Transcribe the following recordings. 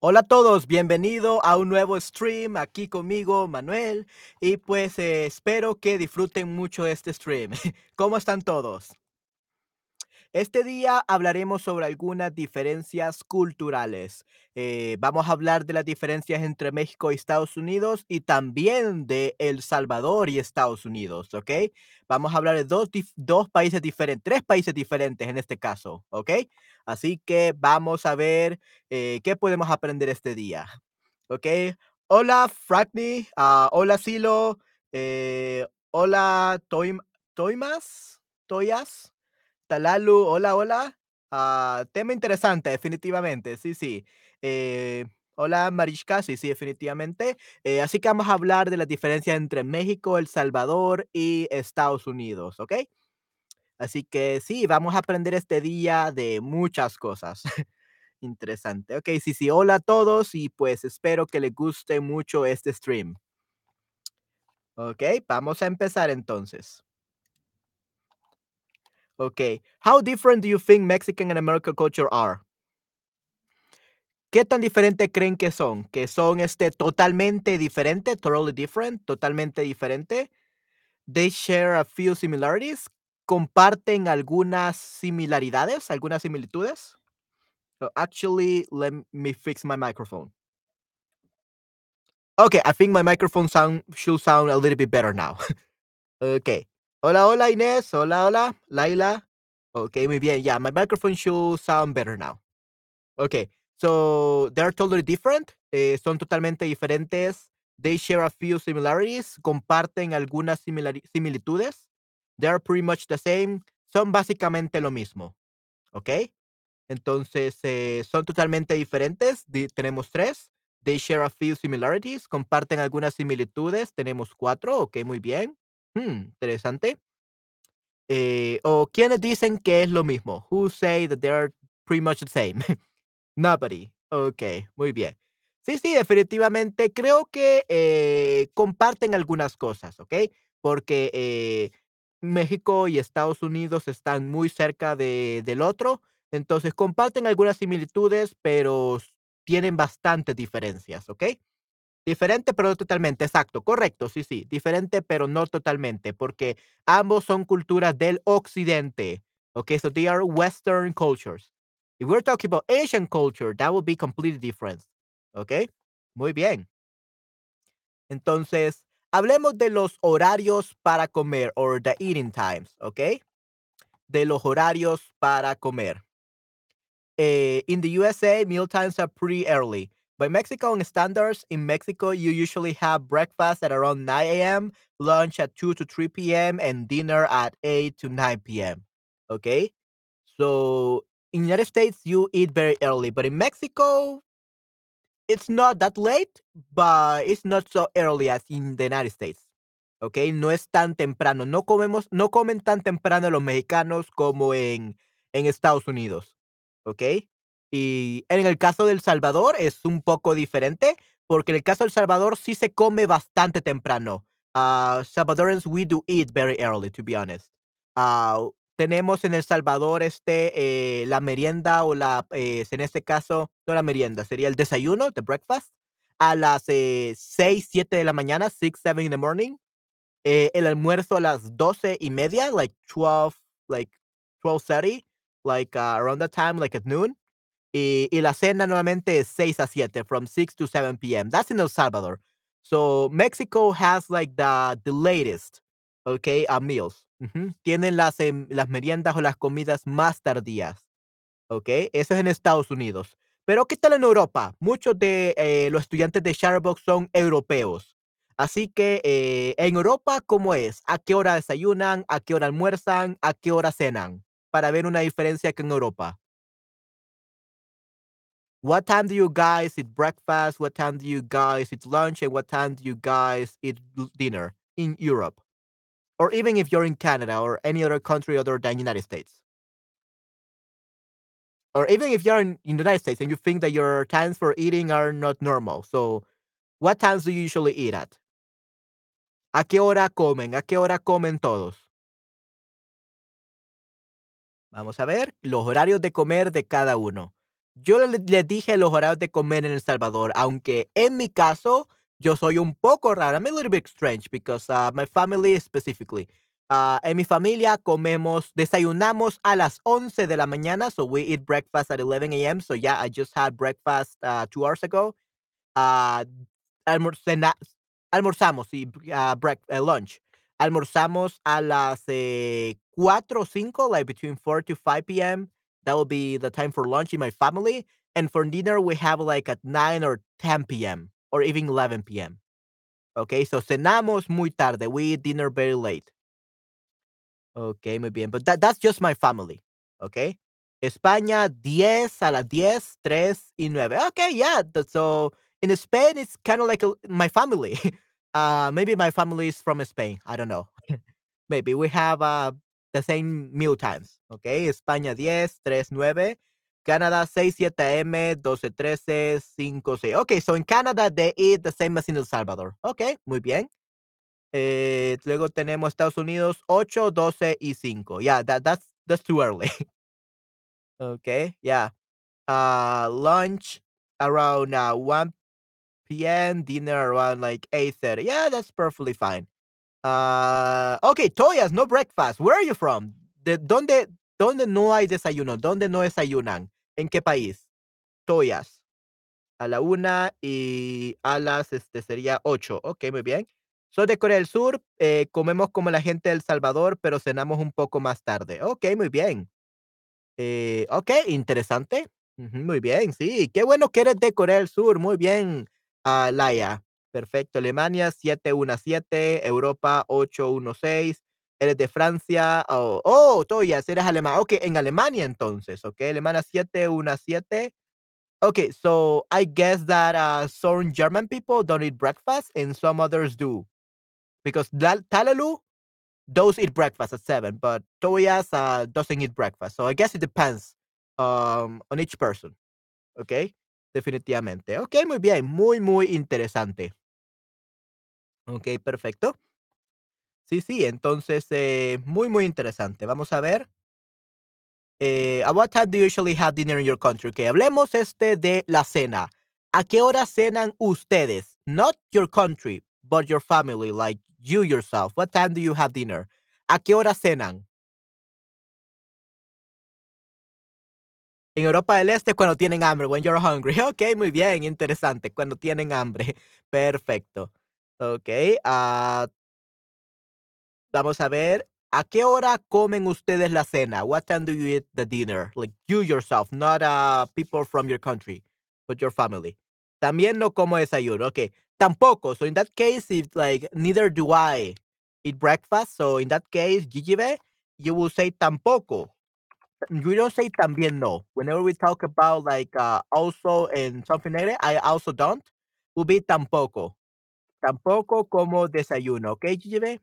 Hola a todos, bienvenido a un nuevo stream aquí conmigo, Manuel, y pues eh, espero que disfruten mucho este stream. ¿Cómo están todos? Este día hablaremos sobre algunas diferencias culturales. Eh, vamos a hablar de las diferencias entre México y Estados Unidos y también de El Salvador y Estados Unidos, ¿ok? Vamos a hablar de dos, dos países diferentes, tres países diferentes en este caso, ¿ok? Así que vamos a ver eh, qué podemos aprender este día, ¿ok? Hola, Frackney, uh, hola, Silo, eh, hola, Toimas, Toyas. Talalu, hola, hola. Ah, tema interesante, definitivamente. Sí, sí. Eh, hola, Marishka. Sí, sí, definitivamente. Eh, así que vamos a hablar de la diferencia entre México, El Salvador y Estados Unidos, ¿ok? Así que sí, vamos a aprender este día de muchas cosas. Interesante. Ok, sí, sí. Hola a todos y pues espero que les guste mucho este stream. Ok, vamos a empezar entonces. Okay. How different do you think Mexican and American culture are? ¿Qué tan diferente creen que son? ¿Que son este totalmente diferente, totally different, totalmente diferente? They share a few similarities. ¿Comparten algunas similaridades, algunas similitudes? So actually, let me fix my microphone. Okay, I think my microphone sound should sound a little bit better now. okay. Hola, hola Inés. Hola, hola. Laila. Okay, muy bien. Yeah, my microphone should sound better now. Okay, so they're totally different. Eh, son totalmente diferentes. They share a few similarities. Comparten algunas similitudes. They're pretty much the same. Son básicamente lo mismo. Ok. Entonces, eh, son totalmente diferentes. tenemos tres. They share a few similarities. Comparten algunas similitudes. Tenemos cuatro. Ok, muy bien. Hmm, interesante. Eh, o quienes dicen que es lo mismo. Who say that they're pretty much the same. Nobody. Ok, muy bien. Sí, sí, definitivamente creo que eh, comparten algunas cosas, ¿ok? Porque eh, México y Estados Unidos están muy cerca de, del otro, entonces comparten algunas similitudes, pero tienen bastantes diferencias, ¿ok? Diferente, pero no totalmente, exacto, correcto, sí, sí, diferente, pero no totalmente, porque ambos son culturas del occidente, ok, so they are Western cultures. If we're talking about Asian culture, that would be completely different, ok, muy bien. Entonces, hablemos de los horarios para comer, or the eating times, ok, de los horarios para comer. Eh, in the USA, meal times are pretty early. By Mexican standards, in Mexico, you usually have breakfast at around 9 a.m., lunch at 2 to 3 p.m., and dinner at 8 to 9 p.m. Okay? So in United States, you eat very early, but in Mexico, it's not that late, but it's not so early as in the United States. Okay? No es tan temprano. No comemos, no comen tan temprano los mexicanos como en, en Estados Unidos. Okay? Y en el caso del Salvador es un poco diferente, porque en el caso del Salvador sí se come bastante temprano. Uh, Salvadorans, we do eat very early, to be honest. Uh, tenemos en El Salvador este, eh, la merienda o la, eh, en este caso, no la merienda, sería el desayuno, the breakfast, a las eh, 6, 7 de la mañana, 6, 7 in the morning. Eh, el almuerzo a las 12 y media, like 12, like 12.30, like uh, around that time, like at noon. Y, y la cena nuevamente es 6 a 7, from 6 to 7 p.m. That's in El Salvador. So Mexico has like the, the latest, okay, uh, meals. Tienen las, em, las meriendas o las comidas más tardías. ¿Ok? Eso es en Estados Unidos. Pero ¿qué tal en Europa? Muchos de eh, los estudiantes de Sharebox son europeos. Así que eh, en Europa, ¿cómo es? ¿A qué hora desayunan? ¿A qué hora almuerzan? ¿A qué hora cenan? Para ver una diferencia que en Europa. What time do you guys eat breakfast? What time do you guys eat lunch? And what time do you guys eat dinner in Europe? Or even if you're in Canada or any other country other than the United States. Or even if you're in, in the United States and you think that your times for eating are not normal. So, what times do you usually eat at? ¿A qué hora comen? ¿A qué hora comen todos? Vamos a ver los horarios de comer de cada uno. Yo le, dije los horarios de comer en El Salvador, aunque en mi caso yo soy un poco raro. I'm a little bit strange because uh, my family specifically. Uh, en mi familia comemos, desayunamos a las 11 de la mañana, so we eat breakfast at 11 a.m. So yeah, I just had breakfast uh, two hours ago. Uh, almorzamos y uh, break, uh, lunch. Almorzamos a las eh, 4 o 5, like between 4 to 5 p.m. That will be the time for lunch in my family. And for dinner, we have like at 9 or 10 p.m. or even 11 p.m. Okay, so cenamos muy tarde. We eat dinner very late. Okay, muy bien. But that, that's just my family. Okay. España, 10 a las 10, 3 y 9. Okay, yeah. So in Spain, it's kind of like a, my family. Uh, maybe my family is from Spain. I don't know. maybe we have uh, the same meal times. Okay. España, 10, 3, 9. Canada, 6, 7 m, 12, 13, 5, 6. Okay, so in Canada, they eat the same as in El Salvador. Okay, muy bien. Eh, luego tenemos Estados Unidos 8, 12 y 5. Yeah, that, that's that's too early. okay, yeah. Uh, lunch around uh, 1 p.m. Dinner around like 8:30. Yeah, that's perfectly fine. Uh, okay, Toyas, no breakfast. Where are you from? De, ¿dónde, ¿Dónde no hay desayuno? ¿Dónde no desayunan? ¿En qué país? Toyas. A la una y a las, este, sería ocho. Ok, muy bien. Soy de Corea del Sur, eh, comemos como la gente del Salvador, pero cenamos un poco más tarde. Ok, muy bien. Eh, ok, interesante. muy bien, sí. Qué bueno que eres de Corea del Sur. Muy bien, uh, Laia. Perfecto. Alemania 717, Europa 816. Eres de Francia. Oh, oh, Toyas, eres alemán. Ok, en Alemania entonces. Ok, Alemania 717. Okay, so I guess that uh, some German people don't eat breakfast and some others do because Talalu does eat breakfast at seven, but Toyas uh, doesn't eat breakfast. So I guess it depends um, on each person. Okay, definitivamente. Ok, muy bien, muy, muy interesante. Ok, perfecto. Sí, sí, entonces, eh, muy, muy interesante. Vamos a ver. Eh, at what time do you usually have dinner in your country? Okay, hablemos este de la cena. ¿A qué hora cenan ustedes? Not your country, but your family, like you yourself. What time do you have dinner? ¿A qué hora cenan? En Europa del Este cuando tienen hambre, when you're hungry. Ok, muy bien, interesante. Cuando tienen hambre. Perfecto. Ok. Uh, vamos a ver. ¿A qué hora comen ustedes la cena? What time do you eat the dinner? Like you yourself, not uh, people from your country, but your family. También no como desayuno. Okay. Tampoco. So in that case, if like neither do I eat breakfast. So in that case, Gigibe, you will say tampoco. We don't say también no. Whenever we talk about like uh, also and something like that, I also don't. Will be tampoco. Tampoco como desayuno. Okay, Gigibe?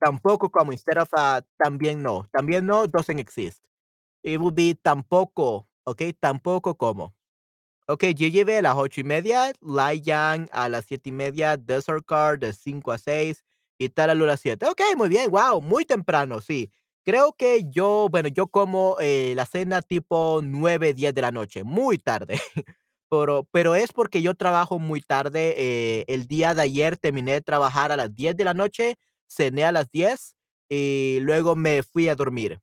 Tampoco como instead of uh, también no. También no doesn't exist. It will be tampoco. Okay, tampoco como. Ok, yo a las ocho y media, Yang a las siete y media, Desert Car de 5 a 6 y tal a las 7. Ok, muy bien, wow, muy temprano, sí. Creo que yo, bueno, yo como eh, la cena tipo 9, 10 de la noche, muy tarde. pero, pero es porque yo trabajo muy tarde. Eh, el día de ayer terminé de trabajar a las 10 de la noche, cené a las 10 y luego me fui a dormir.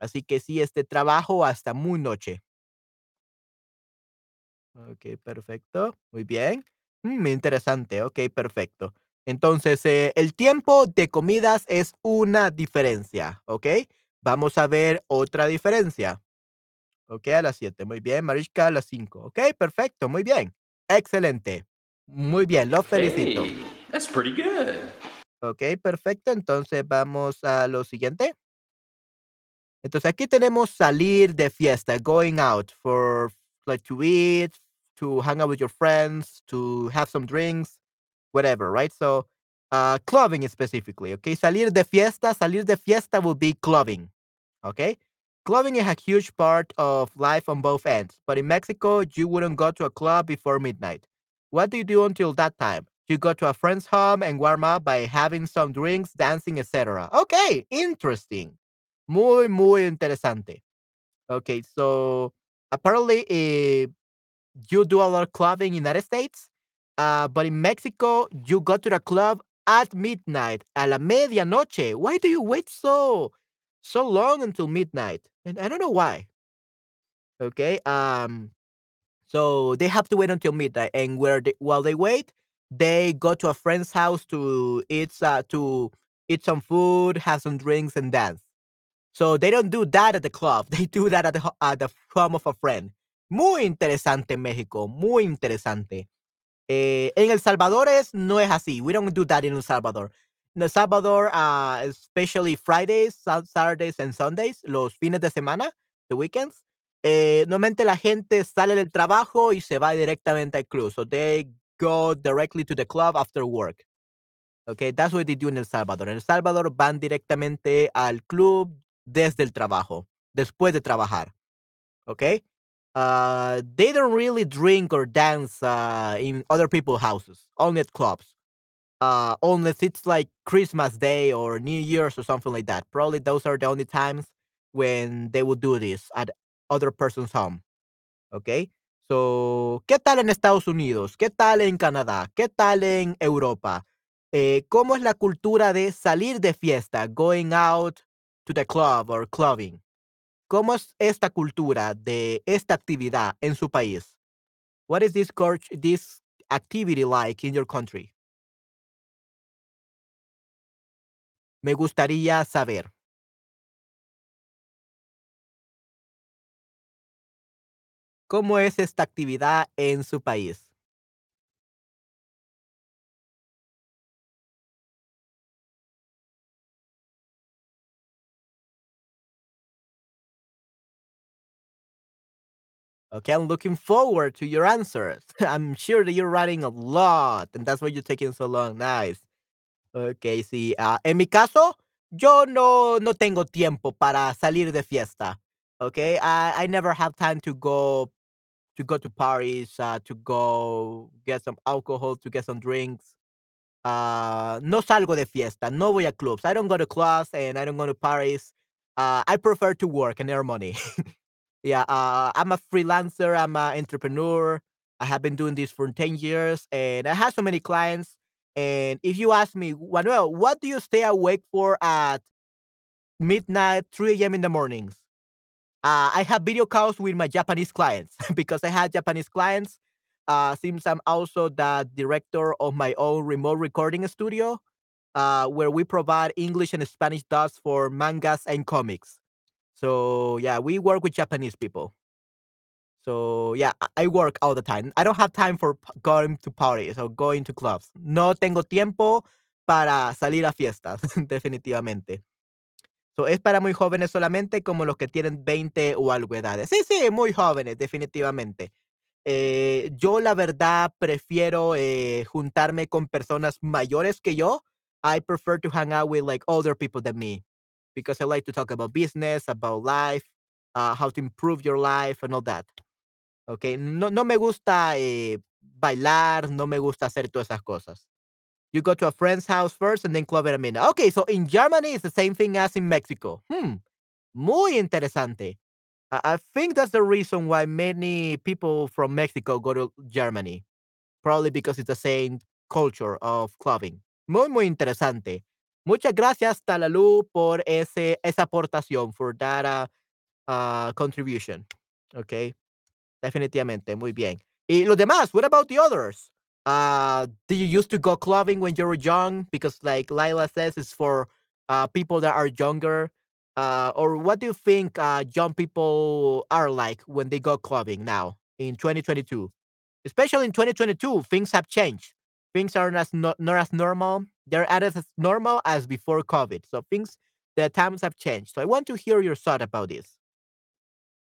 Así que sí, este trabajo hasta muy noche. Ok, perfecto. Muy bien. Mm, interesante. Ok, perfecto. Entonces, eh, el tiempo de comidas es una diferencia. Ok. Vamos a ver otra diferencia. Ok, a las 7. Muy bien. Mariska a las 5. Ok, perfecto. Muy bien. Excelente. Muy bien. Lo felicito. Hey, that's pretty good. Ok, perfecto. Entonces, vamos a lo siguiente. Entonces, aquí tenemos salir de fiesta, going out for like to eat, to hang out with your friends, to have some drinks, whatever, right? So, uh, clubbing specifically, okay? Salir de fiesta, salir de fiesta will be clubbing, okay? Clubbing is a huge part of life on both ends, but in Mexico, you wouldn't go to a club before midnight. What do you do until that time? You go to a friend's home and warm up by having some drinks, dancing, etc. Okay, interesting. Muy, muy interesante. Okay, so Apparently, eh, you do a lot of clubbing in the United States, uh, but in Mexico, you go to the club at midnight, a la medianoche. Why do you wait so so long until midnight? And I don't know why. Okay. Um. So they have to wait until midnight, and where they, while they wait, they go to a friend's house to eat uh, to eat some food, have some drinks, and dance. So they don't do that at the club. They do that at the, at the home of a friend. Muy interesante México, muy interesante. Eh, en El Salvador es, no es así. We don't do that in El Salvador. El Salvador, uh, especially Fridays, Sat- Saturdays and Sundays, los fines de semana, the weekends, eh, normalmente la gente sale del trabajo y se va directamente al club. So they go directly to the club after work. Okay, that's what they do en El Salvador. En El Salvador van directamente al club desde el trabajo, después de trabajar. Okay, uh, they don't really drink or dance uh, in other people's houses, only at clubs. Uh, unless it's like Christmas Day or New Year's or something like that. Probably those are the only times when they would do this at other person's home. Okay. So, ¿qué tal en Estados Unidos? ¿Qué tal en Canadá? ¿Qué tal en Europa? Eh, ¿Cómo es la cultura de salir de fiesta, going out to the club or clubbing? ¿Cómo es esta cultura de esta actividad en su país? What is this this activity like in your country? Me gustaría saber. ¿Cómo es esta actividad en su país? Okay, I'm looking forward to your answers. I'm sure that you're writing a lot, and that's why you're taking so long. Nice. Okay, sí. ah, en mi caso, yo no, no tengo tiempo para salir de fiesta. Okay, I, I never have time to go to go to parties, uh, to go get some alcohol, to get some drinks. Uh, no salgo de fiesta. No voy a clubs. I don't go to clubs and I don't go to parties. Uh, I prefer to work and earn money. Yeah, uh, I'm a freelancer. I'm an entrepreneur. I have been doing this for 10 years and I have so many clients. And if you ask me, Manuel, what do you stay awake for at midnight, 3 a.m. in the mornings? Uh, I have video calls with my Japanese clients because I had Japanese clients. Uh, since I'm also the director of my own remote recording studio, uh, where we provide English and Spanish dubs for mangas and comics. So yeah, we work with Japanese people. So yeah, I work all the time. I don't have time for going to parties or going to clubs. No tengo tiempo para salir a fiestas, definitivamente. So, es para muy jóvenes solamente, como los que tienen 20 o algo edades. Sí, sí, muy jóvenes, definitivamente. Eh, yo la verdad prefiero eh, juntarme con personas mayores que yo. I prefer to hang out with like older people than me because I like to talk about business, about life, uh, how to improve your life and all that. Okay, no, no me gusta eh, bailar, no me gusta hacer todas esas cosas. You go to a friend's house first and then club in a minute. Okay, so in Germany it's the same thing as in Mexico. Hmm, muy interesante. I, I think that's the reason why many people from Mexico go to Germany. Probably because it's the same culture of clubbing. Muy, muy interesante. Muchas gracias, Talalu, por ese, esa aportación, for that uh, uh, contribution. Okay. Definitivamente, muy bien. Y los demás, what about the others? Uh, did you used to go clubbing when you were young? Because like Lila says, it's for uh, people that are younger. Uh, or what do you think uh, young people are like when they go clubbing now in 2022? Especially in 2022, things have changed. Things are not, as no, not as normal. They're as as normal as before COVID. So things, the times have changed. So I want to hear your thought about this.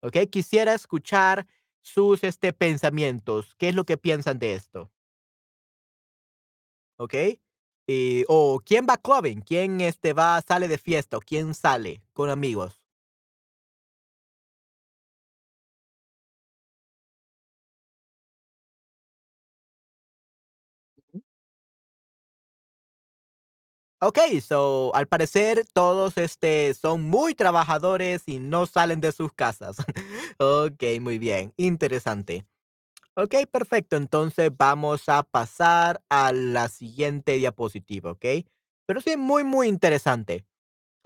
Okay, quisiera escuchar sus este, pensamientos. ¿Qué es lo que piensan de esto? ¿Ok? O quién va clubbing, quién este, va, sale de fiesta, quién sale con amigos. Ok, so al parecer todos este, son muy trabajadores y no salen de sus casas. ok, muy bien, interesante. Ok, perfecto. Entonces vamos a pasar a la siguiente diapositiva, ¿ok? Pero sí, muy, muy interesante.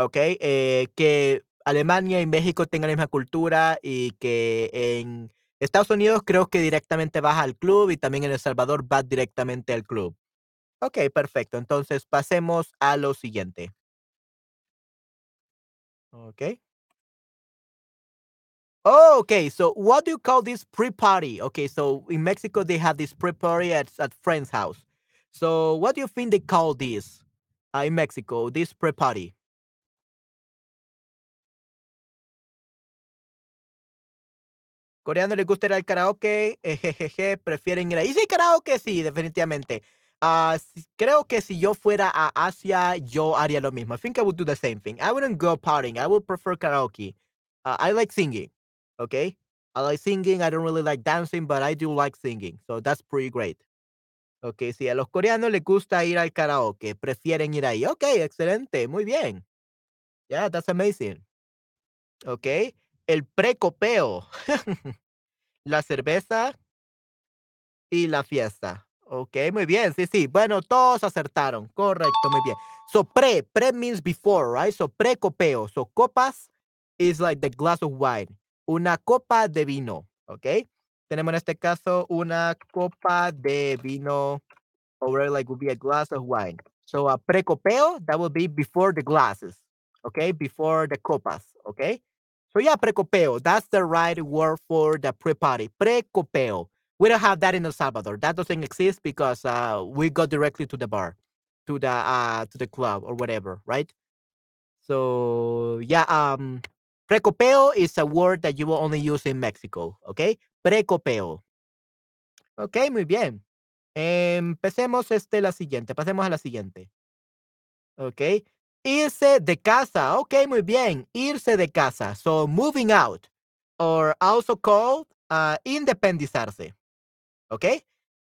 ¿ok? Eh, que Alemania y México tengan la misma cultura y que en Estados Unidos creo que directamente vas al club y también en El Salvador vas directamente al club. Ok, perfecto. Entonces pasemos a lo siguiente. Ok. Oh, okay. So what do you call this pre-party? Okay, so in Mexico they have this pre-party at at friend's house. So what do you think they call this uh, in Mexico? This pre-party? Coreano les gusta ir al karaoke, prefieren ir ahí. Sí, karaoke, sí, definitivamente. Sí, creo que si yo fuera a Asia, yo haría lo mismo. I think I would do the same thing. I wouldn't go partying. I would prefer karaoke. Uh, I like singing. Okay, I like singing. I don't really like dancing, but I do like singing. So that's pretty great. Okay, sí, a los coreanos les gusta ir al karaoke. Prefieren ir ahí. Okay, excelente. Muy bien. Yeah, that's amazing. Okay. El precopeo. La cerveza y la fiesta. Okey, muy bien. Sí, sí. Bueno, todos acertaron. Correcto, muy bien. So, pre, pre means before, right? So, precopeo. So, copas is like the glass of wine. Una copa de vino, ¿okey? Tenemos en este caso una copa de vino, or like would be a glass of wine. So, a precopeo, that would be before the glasses, okay? Before the copas, okay? So yeah, precopeo. That's the right word for the pre-party. Precopeo. We don't have that in El Salvador. That doesn't exist because uh, we go directly to the bar, to the uh, to the club or whatever, right? So yeah, um, precopeo is a word that you will only use in Mexico. Okay, precopeo. Okay, muy bien. Empecemos este la siguiente. Pasemos a la siguiente. Okay. Irse de casa. Okay, muy bien. Irse de casa. So moving out, or also called uh, independizarse. Okay.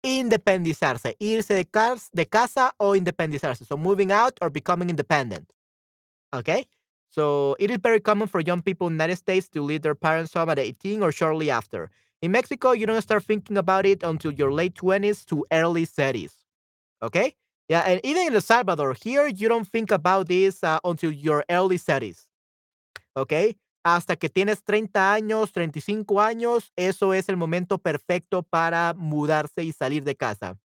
Independizarse. Irse de, cas de casa o independizarse. So moving out or becoming independent. Okay. So it is very common for young people in the United States to leave their parents' home at 18 or shortly after. In Mexico, you don't start thinking about it until your late 20s to early 30s. Okay. Yeah, and even in El Salvador, here you don't think about this uh, until your early 30s. ¿Ok? Hasta que tienes 30 años, 35 años, eso es el momento perfecto para mudarse y salir de casa.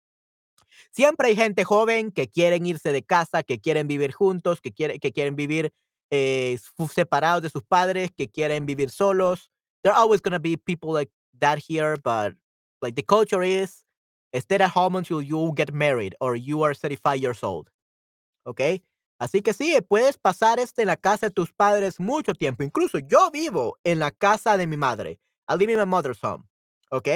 Siempre hay gente joven que quieren irse de casa, que quieren vivir juntos, que, quiere, que quieren vivir eh, separados de sus padres, que quieren vivir solos. There are always going to be people like that here, but like the culture is stay at home until you get married or you are 35 years old. ¿Ok? Así que sí, puedes pasar este en la casa de tus padres mucho tiempo. Incluso yo vivo en la casa de mi madre. I live in my mother's home. ¿Ok?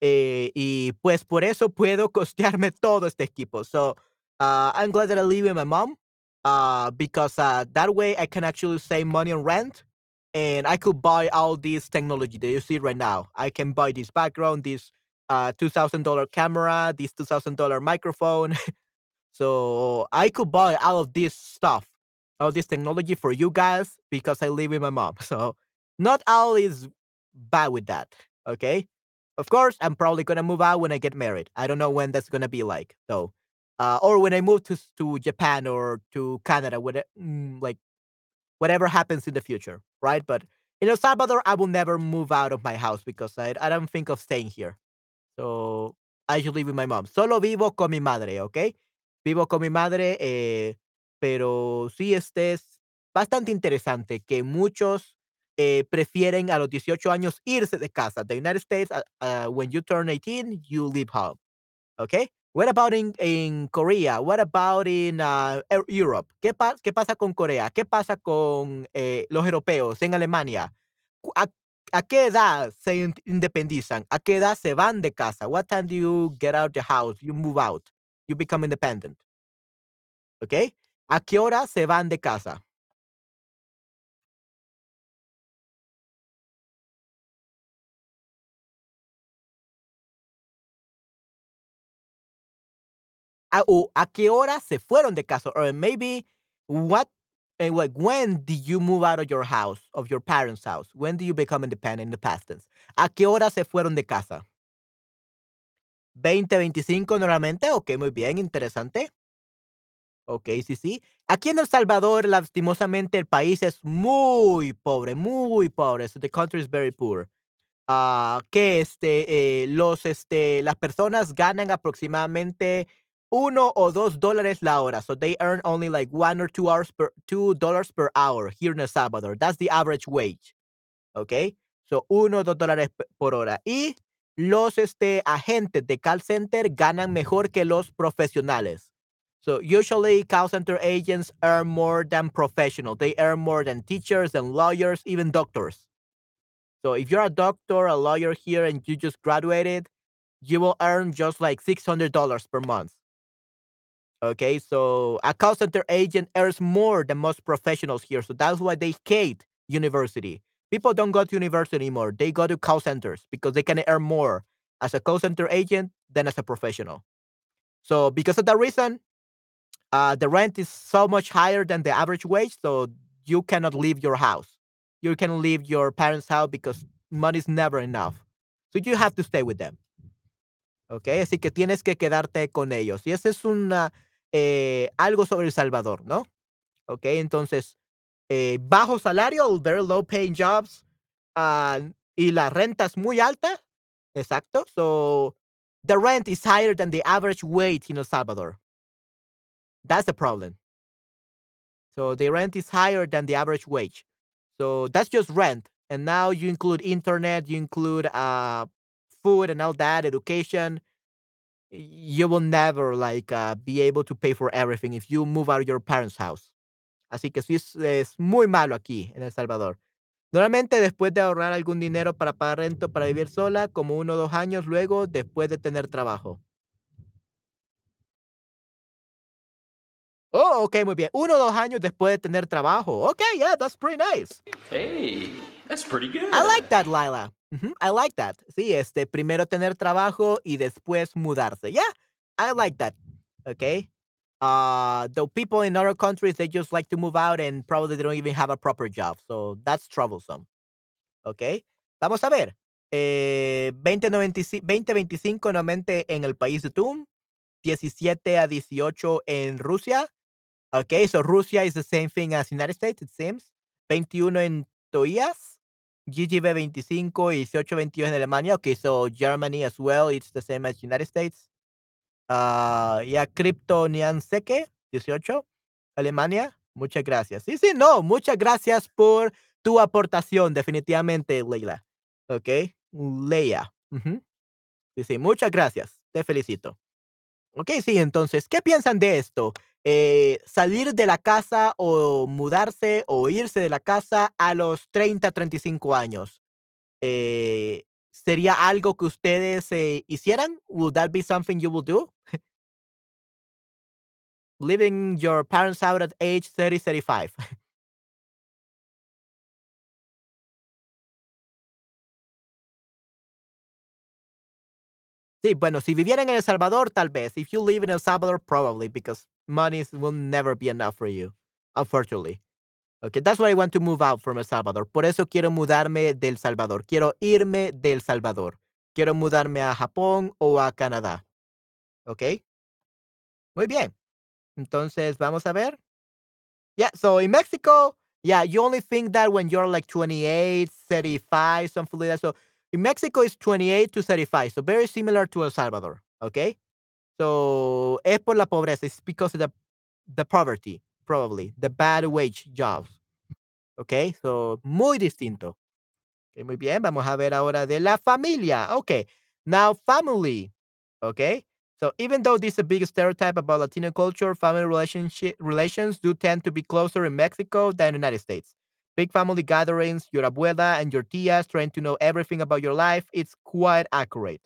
Eh, y pues por eso puedo costearme todo este equipo. So, uh, I'm glad that I live with my mom uh, because uh, that way I can actually save money on rent and I could buy all this technology that you see right now. I can buy this background, this uh, $2,000 camera, this $2,000 microphone. so I could buy all of this stuff, all this technology for you guys because I live with my mom. So not all is bad with that. Okay. Of course, I'm probably going to move out when I get married. I don't know when that's going to be like, though. Uh, or when I move to to Japan or to Canada, whatever, mm, like whatever happens in the future, right? But in El Salvador, I will never move out of my house because I, I don't think of staying here. So I should live with my mom. Solo vivo con mi madre, ¿ok? Vivo con mi madre, eh, pero sí, este es bastante interesante que muchos eh, prefieren a los 18 años irse de casa. The United States, uh, uh, when you turn 18, you leave home. ¿Ok? What about in, in Korea? What about in uh, Europe? ¿Qué, pa ¿Qué, pasa con Corea? ¿Qué pasa con eh, los europeos en Alemania? ¿A ¿A qué edad se independizan? ¿A qué edad se van de casa? What time do you get out the house? You move out. You become independent. ¿Ok? ¿A qué hora se van de casa? a, o a qué hora se fueron de casa, or maybe what, and like when did you move out of your house, of your parents' house? When do you become independent in the past tense? ¿A qué hora se fueron de casa? 20, 25 normalmente. Ok, muy bien, interesante. Ok, sí, sí. Aquí en El Salvador, lastimosamente, el país es muy pobre, muy pobre. So the country is very poor. Ah, que este, eh, los, este, las personas ganan aproximadamente uno o dos dólares la hora. So they earn only like one or two hours per two dollars per hour here in El Salvador. That's the average wage. Okay. So uno o dos dólares por hora. Y los este, agentes de call center ganan mejor que los profesionales. So usually call center agents earn more than professional. They earn more than teachers and lawyers, even doctors. So if you're a doctor, a lawyer here, and you just graduated, you will earn just like $600 per month. Okay, so a call center agent earns more than most professionals here. So that's why they hate university. People don't go to university anymore. They go to call centers because they can earn more as a call center agent than as a professional. So because of that reason, uh, the rent is so much higher than the average wage. So you cannot leave your house. You can leave your parents' house because money is never enough. So you have to stay with them. Okay, así que tienes que quedarte con ellos. Y ese es una, eh, algo sobre El Salvador, ¿no? Ok, entonces eh, bajo salario, very low paying jobs, uh, y la renta es muy alta. Exacto. So the rent is higher than the average wage in El Salvador. That's the problem. So the rent is higher than the average wage. So that's just rent. And now you include internet, you include uh, food and all that, education. You will never like uh, be able to pay for everything if you move out of your parents' house. Así que sí es, es muy malo aquí en El Salvador. Normalmente después de ahorrar algún dinero para pagar rento para vivir sola, como uno o dos años luego, después de tener trabajo. Oh, ok, muy bien. Uno o dos años después de tener trabajo. Ok, yeah, that's pretty nice. Hey, that's pretty good. I like that, Lila. I like that. Sí, este, primero tener trabajo y después mudarse. Yeah, I like that. Okay. Uh, the people in other countries, they just like to move out and probably they don't even have a proper job. So that's troublesome. Okay. Vamos a ver. Eh, 2025 nuevamente en el país de TUM. 17 a 18 en Rusia. Okay, so Russia is the same thing as United States, it seems. 21 en Toías. GGB 25 y 18 21 en Alemania. Okay, so Germany as well, it's the same as United States. Uh, ya Crypto Nianseke 18, Alemania. Muchas gracias. Sí, sí, no, muchas gracias por tu aportación, definitivamente, Leila. Ok, Leia. Sí, sí, muchas gracias. Te felicito. Ok, sí, entonces, ¿qué piensan de esto? Eh, salir de la casa o mudarse o irse de la casa a los 30, 35 años. Eh, ¿Sería algo que ustedes eh, hicieran? Would that be something you will do? Living your parents out at age 30, 35. Sí, bueno, si vivieran en El Salvador, tal vez. If you live in El Salvador, probably, because money will never be enough for you, unfortunately. Okay, that's why I want to move out from El Salvador. Por eso quiero mudarme del Salvador. Quiero irme del Salvador. Quiero mudarme a Japón o a Canadá. ¿Ok? Muy bien. Entonces, vamos a ver. Yeah, so in Mexico, yeah, you only think that when you're like 28, 35, something like that. So in Mexico, it's 28 to 35. So very similar to El Salvador. Okay? So es por la pobreza. It's because of the, the poverty, probably. The bad wage jobs. Okay? So muy distinto. Okay, muy bien. Vamos a ver ahora de la familia. Okay. Now, family. Okay? So even though this is a big stereotype about Latino culture, family relationship relations do tend to be closer in Mexico than in the United States. Big family gatherings, your abuela and your tias trying to know everything about your life. It's quite accurate.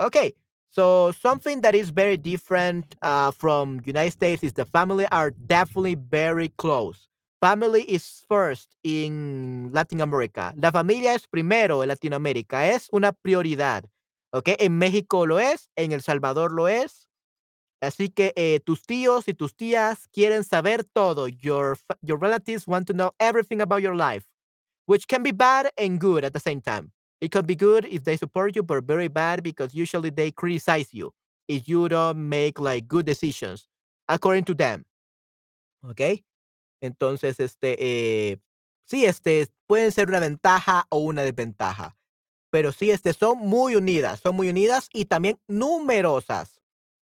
Okay, so something that is very different uh, from United States is the family are definitely very close. Family is first in Latin America. La familia es primero en Latinoamérica. Es una prioridad. ¿Ok? En México lo es, en El Salvador lo es, Así que eh, tus tíos y tus tías quieren saber todo. Your, your relatives want to know everything about your life, which can be bad and good at the same time. It could be good if they support you, but very bad because usually they criticize you if you don't make like good decisions according to them. ¿Ok? Entonces, este, eh, sí, este, pueden ser una ventaja o una desventaja. Pero sí, este, son muy unidas, son muy unidas y también numerosas.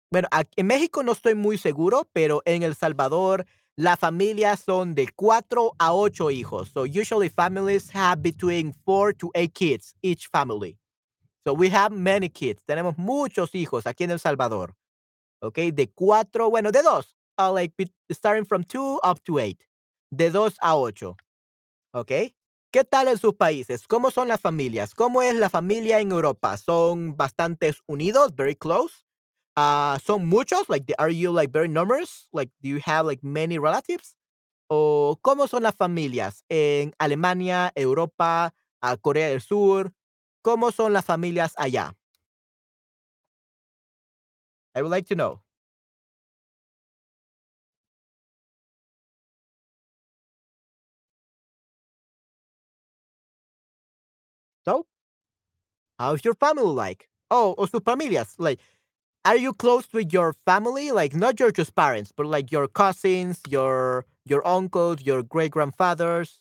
Bueno, en México no estoy muy seguro, pero en El Salvador las familias son de cuatro a ocho hijos. So usually families have between four to eight kids each family. So we have many kids. Tenemos muchos hijos aquí en El Salvador. Ok, de cuatro, bueno, de dos. Uh, like starting from two up to eight. De dos a ocho. Ok. ¿Qué tal en sus países? ¿Cómo son las familias? ¿Cómo es la familia en Europa? ¿Son bastantes unidos? Very close? Uh, ¿Son muchos? Like, are you like very numerous? Like, do you have like many relatives? ¿O cómo son las familias en Alemania, Europa, a Corea del Sur? ¿Cómo son las familias allá? I would like to know. So, how's your family like? Oh, o sus familias. Like, are you close with your family? Like, not your just parents, but like your cousins, your your uncles, your great grandfathers,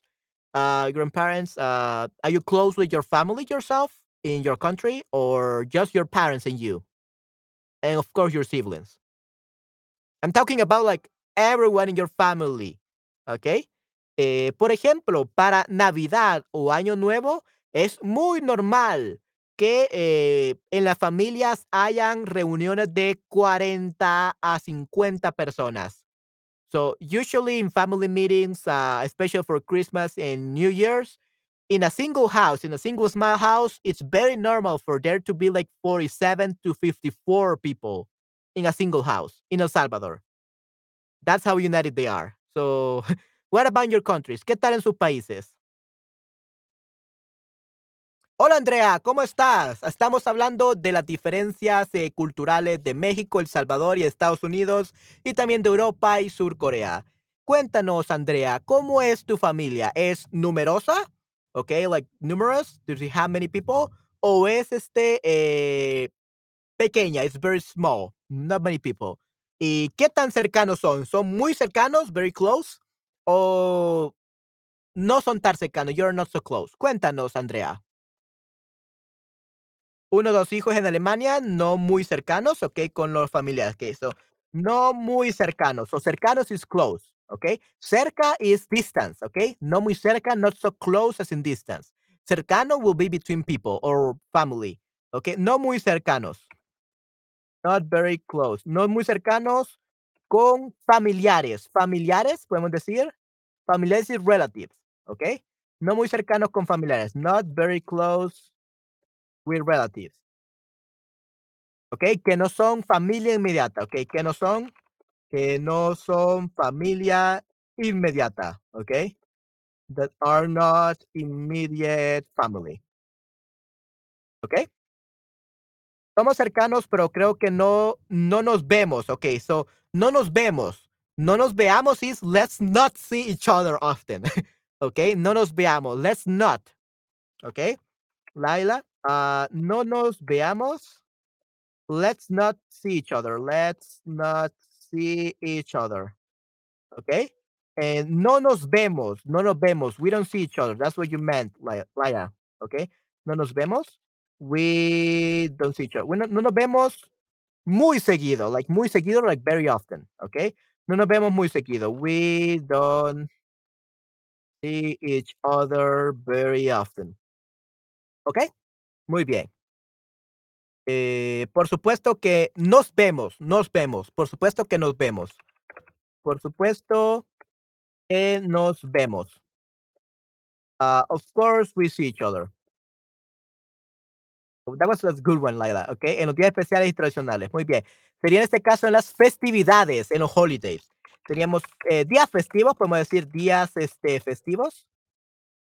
uh, grandparents. Uh, are you close with your family yourself in your country, or just your parents and you, and of course your siblings? I'm talking about like everyone in your family. Okay. Eh, por ejemplo, para Navidad o Año Nuevo, es muy normal que eh, en las familias hayan reuniones de 40 a 50 personas. So usually in family meetings, uh, especially for Christmas and New Year's, in a single house, in a single small house, it's very normal for there to be like 47 to 54 people in a single house in El Salvador. That's how united they are. So, what about your countries? ¿Qué tal en sus países? Hola Andrea, ¿cómo estás? Estamos hablando de las diferencias eh, culturales de México, El Salvador y Estados Unidos y también de Europa y Sur Corea. Cuéntanos, Andrea, ¿cómo es tu familia? ¿Es numerosa? Okay, like numerous? Do you have many people? ¿O es este eh, pequeña? It's very small, not many people. ¿Y qué tan cercanos son? ¿Son muy cercanos, very close? ¿O no son tan cercanos, you're not so close? Cuéntanos, Andrea uno o dos hijos en Alemania, no muy cercanos, ¿ok? Con los familiares, que eso, no muy cercanos, o cercanos is close, ¿ok? Cerca is distance, ¿ok? No muy cerca, not so close as in distance. Cercano will be between people or family, ¿ok? No muy cercanos. Not very close. No muy cercanos con familiares. Familiares, podemos decir. Familiares y relatives, ¿ok? No muy cercanos con familiares. Not very close with relatives. ¿Ok? Que no son familia inmediata. ¿Ok? Que no son, que no son familia inmediata. ¿Ok? That are not immediate family. ¿Ok? Somos cercanos, pero creo que no, no nos vemos. Ok, so no nos vemos. No nos veamos is let's not see each other often. ok, no nos veamos. Let's not. Ok, Laila, uh, no nos veamos. Let's not see each other. Let's not see each other. Okay? And no nos vemos. No nos vemos. We don't see each other. That's what you meant, Laila. Okay? No nos vemos. We don't see each other. We no, no nos vemos muy seguido. Like muy seguido, like very often. Okay? No nos vemos muy seguido. We don't see each other very often. Okay? Muy bien. Eh, por supuesto que nos vemos, nos vemos, por supuesto que nos vemos. Por supuesto que nos vemos. Uh, of course we see each other. That was a good one, Laila. Okay, en los días especiales y tradicionales. Muy bien. Sería en este caso en las festividades, en los holidays. Teníamos eh, días festivos, podemos decir días este, festivos.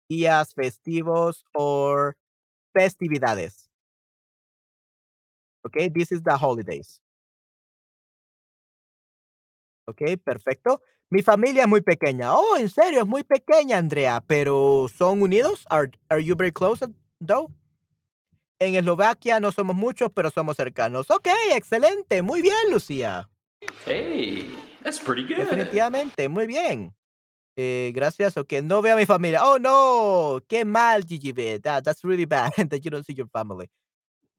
Días festivos o festividades. Okay, this is the holidays. Ok, perfecto. Mi familia es muy pequeña. Oh, en serio, es muy pequeña, Andrea, pero ¿son unidos? Are, are you very close, though? En Eslovaquia no somos muchos, pero somos cercanos. Ok, excelente. Muy bien, Lucía. Hey, that's pretty good. Definitivamente, muy bien. Eh, gracias. Ok, no veo a mi familia. Oh, no. Qué mal, Gigi. That, that's really bad that you don't see your family.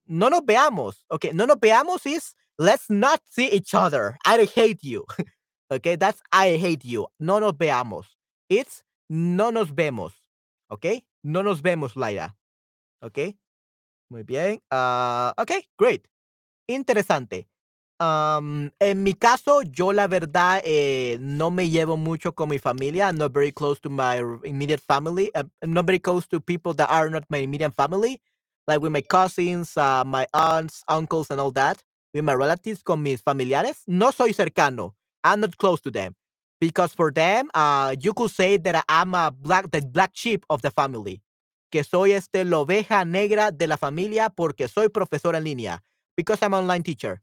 No nos veamos. Ok, no nos veamos is let's not see each other. I hate you. okay, that's I hate you. No nos veamos. It's no nos vemos. Ok, no nos vemos, Laira. Ok, muy bien. Uh, ok, great. Interesante. Um, en mi caso, yo la verdad eh, no me llevo mucho con mi familia. I'm not very close to my immediate family. Uh, I'm not very close to people that are not my immediate family, like with my cousins, uh, my aunts, uncles, and all that. With my relatives, con mis familiares, no soy cercano. I'm not close to them because for them, uh, you could say that I'm a black, the black sheep of the family. Que soy este la oveja negra de la familia porque soy profesor en línea. Because I'm online teacher.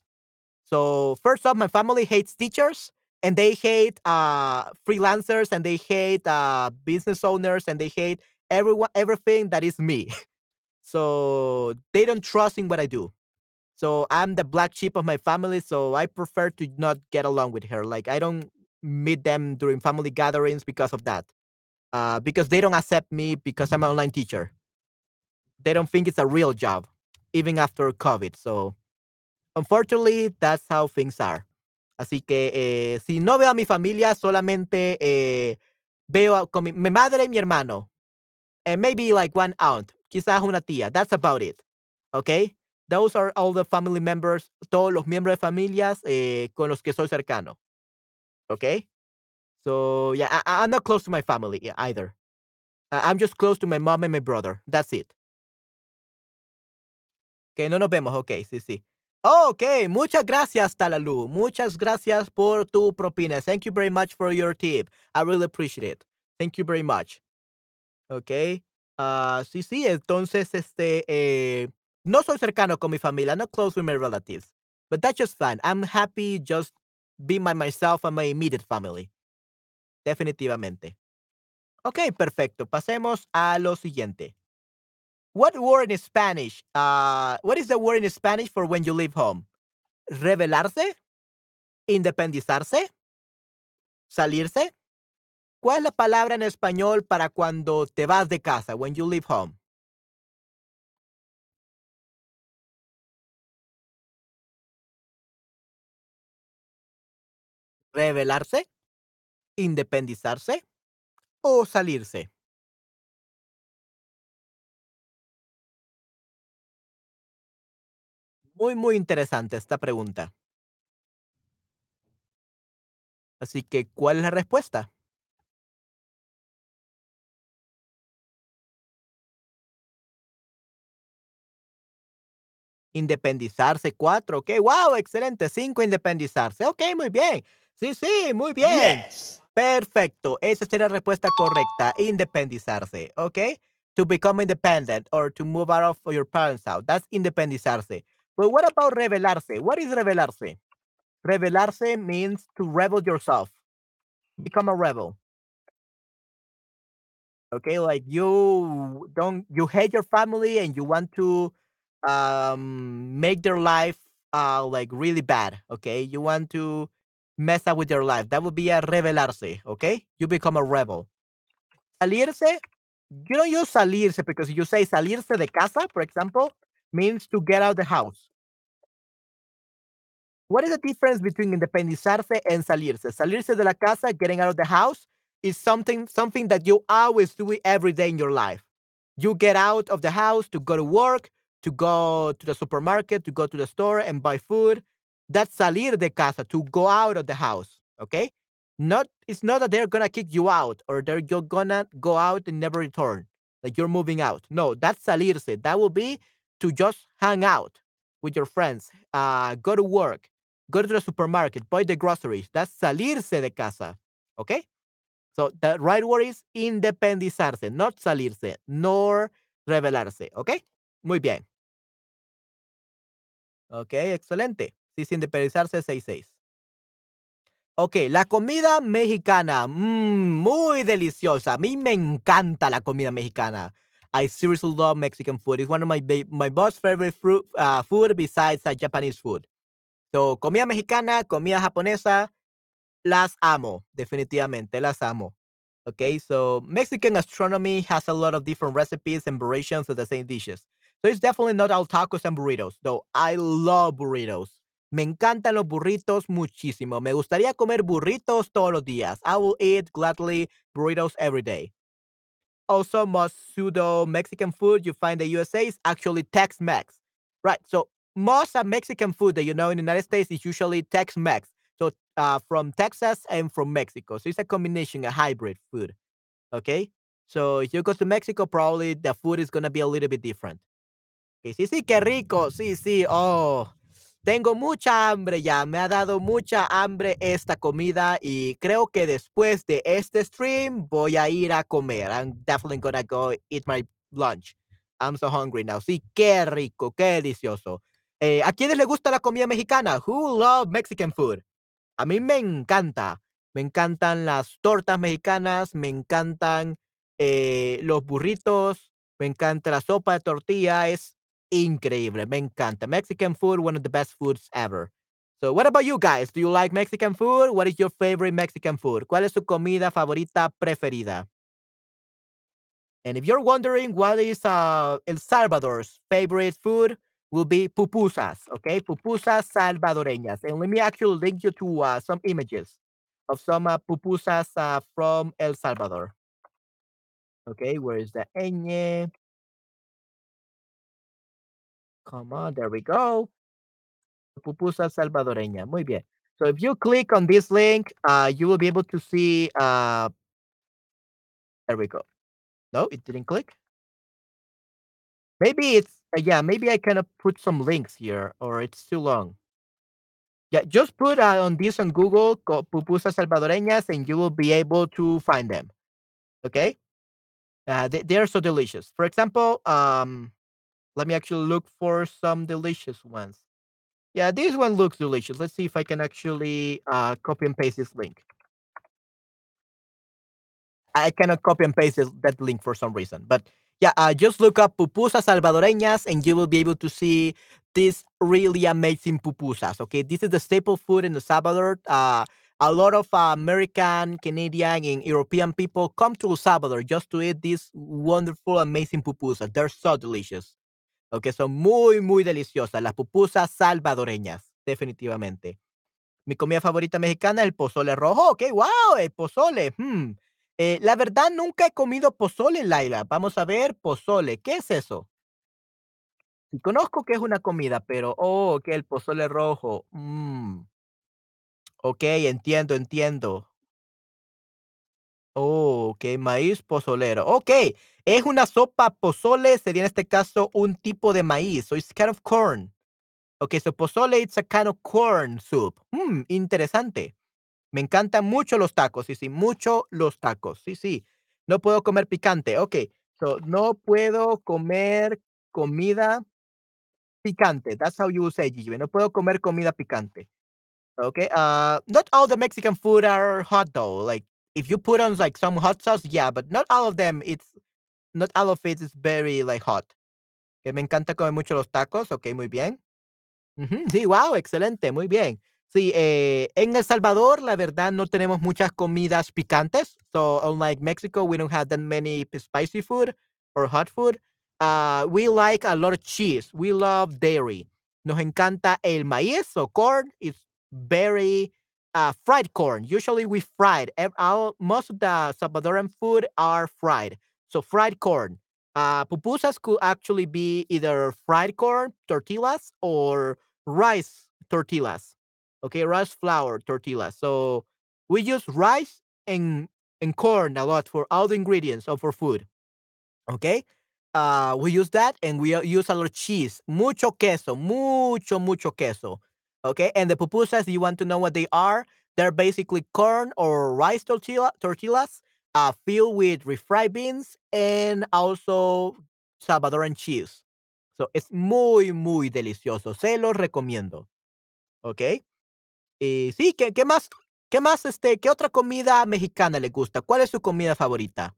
So first off, my family hates teachers and they hate uh, freelancers and they hate uh, business owners and they hate everyone, everything that is me. So they don't trust in what I do. So I'm the black sheep of my family. So I prefer to not get along with her. Like I don't meet them during family gatherings because of that. Uh, because they don't accept me because I'm an online teacher. They don't think it's a real job, even after COVID. So unfortunately, that's how things are. Así que eh, si no veo a mi familia, solamente eh, veo a, con mi, madre y mi hermano. And maybe like one aunt, quizás una tía. That's about it. Okay? Those are all the family members, todos los miembros de familias eh, con los que soy cercano. Okay? So yeah, I, am not close to my family either. I'm just close to my mom and my brother. That's it. Que no nos vemos. Ok, sí, sí. Ok, muchas gracias, Talalu. Muchas gracias por tu propina. Thank you very much for your tip. I really appreciate it. Thank you very much. Ok. Uh, sí, sí, entonces, este, eh, no soy cercano con mi familia, not close with my relatives. But that's just fine. I'm happy just being by myself and my immediate family. Definitivamente. Ok, perfecto. Pasemos a lo siguiente. What word in Spanish? Uh, what is the word in Spanish for when you leave home? Revelarse, independizarse, salirse. ¿Cuál es la palabra en español para cuando te vas de casa? When you leave home. Revelarse, independizarse o salirse. Muy, muy interesante esta pregunta. Así que, ¿cuál es la respuesta? Independizarse, cuatro. Ok, wow, excelente. Cinco, independizarse. Ok, muy bien. Sí, sí, muy bien. Yes. Perfecto. Esa sería la respuesta correcta. Independizarse. Ok. To become independent or to move out of your parents' house. That's independizarse. But what about revelarse? What is revelarse? Revelarse means to rebel yourself. Become a rebel. Okay, like you don't you hate your family and you want to um make their life uh like really bad. Okay, you want to mess up with their life. That would be a revelarse. Okay, you become a rebel. Salirse, you don't use salirse because you say salirse de casa, for example, means to get out of the house. What is the difference between independizarse and salirse? Salirse de la casa, getting out of the house, is something something that you always do every day in your life. You get out of the house to go to work, to go to the supermarket, to go to the store and buy food. That's salir de casa, to go out of the house. Okay? Not it's not that they're gonna kick you out or they're you're gonna go out and never return. Like you're moving out. No, that's salirse. That will be to just hang out with your friends, uh, go to work, go to the supermarket, buy the groceries. That's salirse de casa. Okay? So the right word is independizarse, not salirse, nor revelarse. Okay? Muy bien. Ok, excelente. Sí, independizarse 6-6. Ok, la comida mexicana, mm, muy deliciosa. A mí me encanta la comida mexicana. I seriously love Mexican food. It's one of my my most favorite fruit, uh, food besides Japanese food. So, comida mexicana, comida japonesa, las amo, definitivamente, las amo. Okay, so Mexican gastronomy has a lot of different recipes and variations of the same dishes. So it's definitely not all tacos and burritos, though I love burritos. Me encantan los burritos muchísimo. Me gustaría comer burritos todos los días. I will eat gladly burritos every day. Also, most pseudo Mexican food you find in the USA is actually Tex Mex. Right. So, most of Mexican food that you know in the United States is usually Tex Mex. So, uh, from Texas and from Mexico. So, it's a combination, a hybrid food. Okay. So, if you go to Mexico, probably the food is going to be a little bit different. Okay. Sí, sí, qué rico. Sí, sí. Oh. Tengo mucha hambre ya, me ha dado mucha hambre esta comida y creo que después de este stream voy a ir a comer. I'm definitely gonna go eat my lunch. I'm so hungry now. Sí, qué rico, qué delicioso. Eh, ¿A quiénes les gusta la comida mexicana? Who love Mexican food? A mí me encanta. Me encantan las tortas mexicanas, me encantan eh, los burritos, me encanta la sopa de tortilla. Es increíble, me encanta. Mexican food, one of the best foods ever. So, what about you guys? Do you like Mexican food? What is your favorite Mexican food? ¿Cuál es su comida favorita preferida? And if you're wondering what is uh, El Salvador's favorite food, will be pupusas, okay? Pupusas salvadoreñas. And let me actually link you to uh, some images of some uh, pupusas uh, from El Salvador. Okay, where is the ñ? Come on, there we go. Pupusa salvadoreña. Muy bien. So if you click on this link, uh, you will be able to see. Uh, there we go. No, it didn't click. Maybe it's uh, yeah. Maybe I kind of put some links here, or it's too long. Yeah, just put uh, on this on Google pupusas salvadoreñas, and you will be able to find them. Okay, uh, they, they are so delicious. For example, um, let me actually look for some delicious ones. Yeah, this one looks delicious. Let's see if I can actually uh, copy and paste this link. I cannot copy and paste this, that link for some reason. But yeah, uh, just look up pupusas salvadoreñas and you will be able to see these really amazing pupusas. Okay, this is the staple food in El Salvador. Uh, a lot of uh, American, Canadian, and European people come to El Salvador just to eat these wonderful, amazing pupusas. They're so delicious. Ok, son muy, muy deliciosas. Las pupusas salvadoreñas, definitivamente. Mi comida favorita mexicana es el pozole rojo. Ok, wow, el pozole. Hmm. Eh, la verdad, nunca he comido pozole, Laila. Vamos a ver, pozole. ¿Qué es eso? Sí, conozco que es una comida, pero, oh, ok, el pozole rojo. Mm. Ok, entiendo, entiendo. Oh, ok, maíz pozolero. Ok, es una sopa pozole, sería en este caso un tipo de maíz. So it's kind of corn. Ok, so pozole it's a kind of corn soup. Hmm, interesante. Me encantan mucho los tacos, sí, sí, mucho los tacos. Sí, sí. No puedo comer picante. Ok, so no puedo comer comida picante. That's how you say. No puedo comer comida picante. Okay. Uh, not all the Mexican food are hot though. Like if you put on like some hot sauce, yeah, but not all of them. It's not all of it is very like hot. Que me encanta comer mucho los tacos. Ok, muy bien. Sí, wow, excelente, muy bien. Sí, eh, en El Salvador, la verdad, no tenemos muchas comidas picantes. So, unlike Mexico, we don't have that many spicy food or hot food. Uh, we like a lot of cheese. We love dairy. Nos encanta el maíz o corn. It's very uh, fried corn. Usually we fried. All, most of the Salvadoran food are fried. So fried corn. Uh, pupusas could actually be either fried corn tortillas or rice tortillas. Okay, rice flour tortillas. So we use rice and and corn a lot for all the ingredients of our food. Okay, uh, we use that and we use a lot of cheese, mucho queso, mucho mucho queso. Okay, and the pupusas, you want to know what they are? They're basically corn or rice tortilla, tortillas uh, filled with refried beans and also Salvadoran cheese. So, es muy, muy delicioso. Se los recomiendo. ¿Ok? Y sí, ¿qué, qué más? ¿Qué más, este, qué otra comida mexicana le gusta? ¿Cuál es su comida favorita?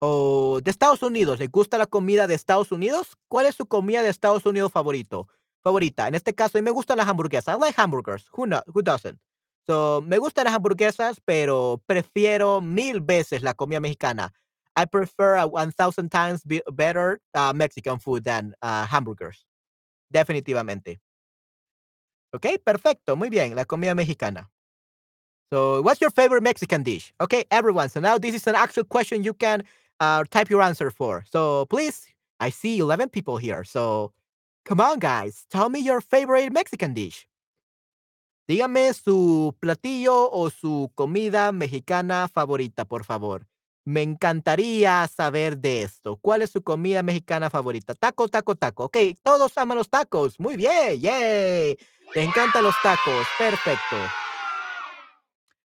O de Estados Unidos, ¿le gusta la comida de Estados Unidos? ¿Cuál es su comida de Estados Unidos favorito? Favorita. En este caso, a mí me gustan las hamburguesas. I like hamburgers. Who, who doesn't? So, me gustan las hamburguesas, pero prefiero mil veces la comida mexicana. I prefer a 1000 times be better uh, Mexican food than uh, hamburgers. Definitivamente. Ok, perfecto. Muy bien. La comida mexicana. So, what's your favorite Mexican dish? Okay, everyone. So now this is an actual question you can uh, type your answer for. So please, I see 11 people here. So come on, guys. Tell me your favorite Mexican dish. Dígame su platillo o su comida mexicana favorita, por favor. Me encantaría saber de esto. ¿Cuál es su comida mexicana favorita? Taco, taco, taco. Ok, todos aman los tacos. Muy bien, yay. Te encantan los tacos. Perfecto.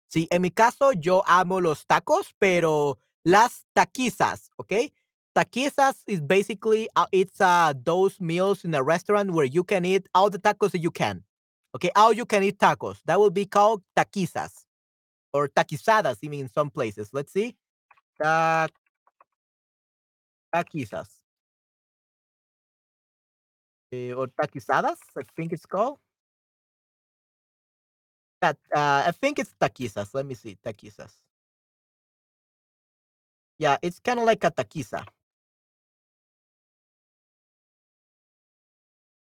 Sí, en mi caso yo amo los tacos, pero las taquizas, ¿ok? Taquizas is basically uh, it's uh, those meals in a restaurant where you can eat all the tacos that you can. Okay, all you can eat tacos. That will be called taquizas or taquizadas, even in some places. Let's see. Ta taquizas. Uh, or taquizadas, I think it's called. That uh, I think it's taquizas. Let me see. Taquizas. Yeah, it's kind of like a taquiza.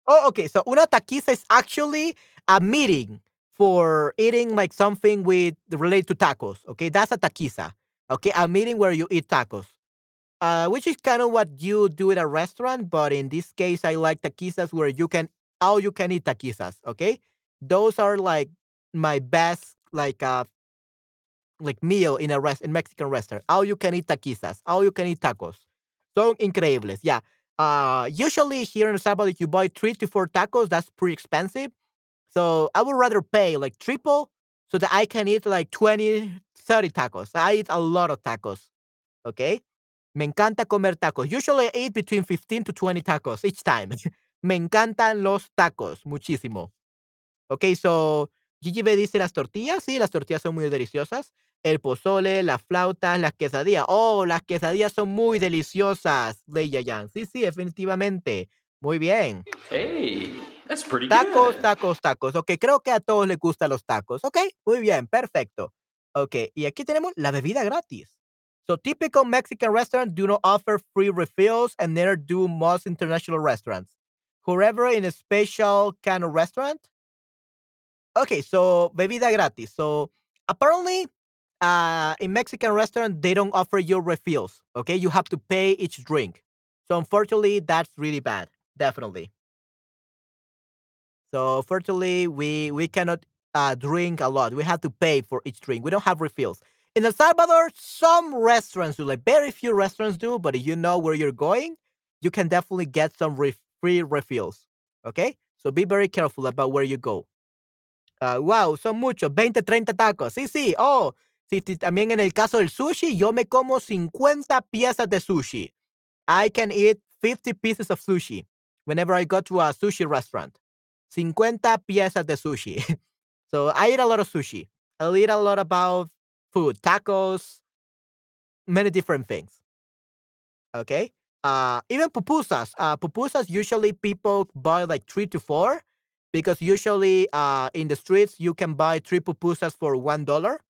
Oh, okay. So una taquiza is actually a meeting for eating like something with related to tacos. Okay, that's a taquiza. Okay, a meeting where you eat tacos. Uh, which is kind of what you do at a restaurant, but in this case, I like taquizas where you can all you can eat taquizas. Okay, those are like my best like uh like meal in a rest in Mexican restaurant. All you can eat taquizas, all you can eat tacos. Son increíbles. Yeah. Uh, usually here in El Salvador, you buy three to four tacos, that's pretty expensive. So I would rather pay like triple so that I can eat like 20, 30 tacos. I eat a lot of tacos. Okay. Me encanta comer tacos. Usually I eat between 15 to 20 tacos each time. Me encantan los tacos muchísimo. Okay, so Gigi me dice las tortillas. Sí, las tortillas son muy deliciosas. El pozole, las flautas, las quesadillas. Oh, las quesadillas son muy deliciosas, Leia Yan. Sí, sí, definitivamente. Muy bien. Hey, that's pretty Tacos, good. tacos, tacos. Ok, creo que a todos les gustan los tacos. Ok, muy bien, perfecto. Ok, y aquí tenemos la bebida gratis. So, typical Mexican restaurants do not offer free refills and neither do most international restaurants. Whoever in a special kind of restaurant. Okay, so bebida gratis. So, apparently, uh, in Mexican restaurant, they don't offer you refills. Okay, you have to pay each drink. So unfortunately, that's really bad. Definitely. So fortunately, we we cannot uh, drink a lot. We have to pay for each drink. We don't have refills. In El Salvador, some restaurants do, like very few restaurants do, but if you know where you're going, you can definitely get some re- free refills. Okay, so be very careful about where you go. Uh, wow, son muchos, 20, 30 tacos. Sí, sí. Oh, sí, sí, también en el caso del sushi, yo me como 50 piezas de sushi. I can eat 50 pieces of sushi whenever I go to a sushi restaurant. 50 piezas de sushi. so I eat a lot of sushi. I eat a lot about food, tacos, many different things. Okay. Uh, even pupusas. Uh, pupusas usually people buy like three to four because usually uh, in the streets you can buy three pupusas for one dollar.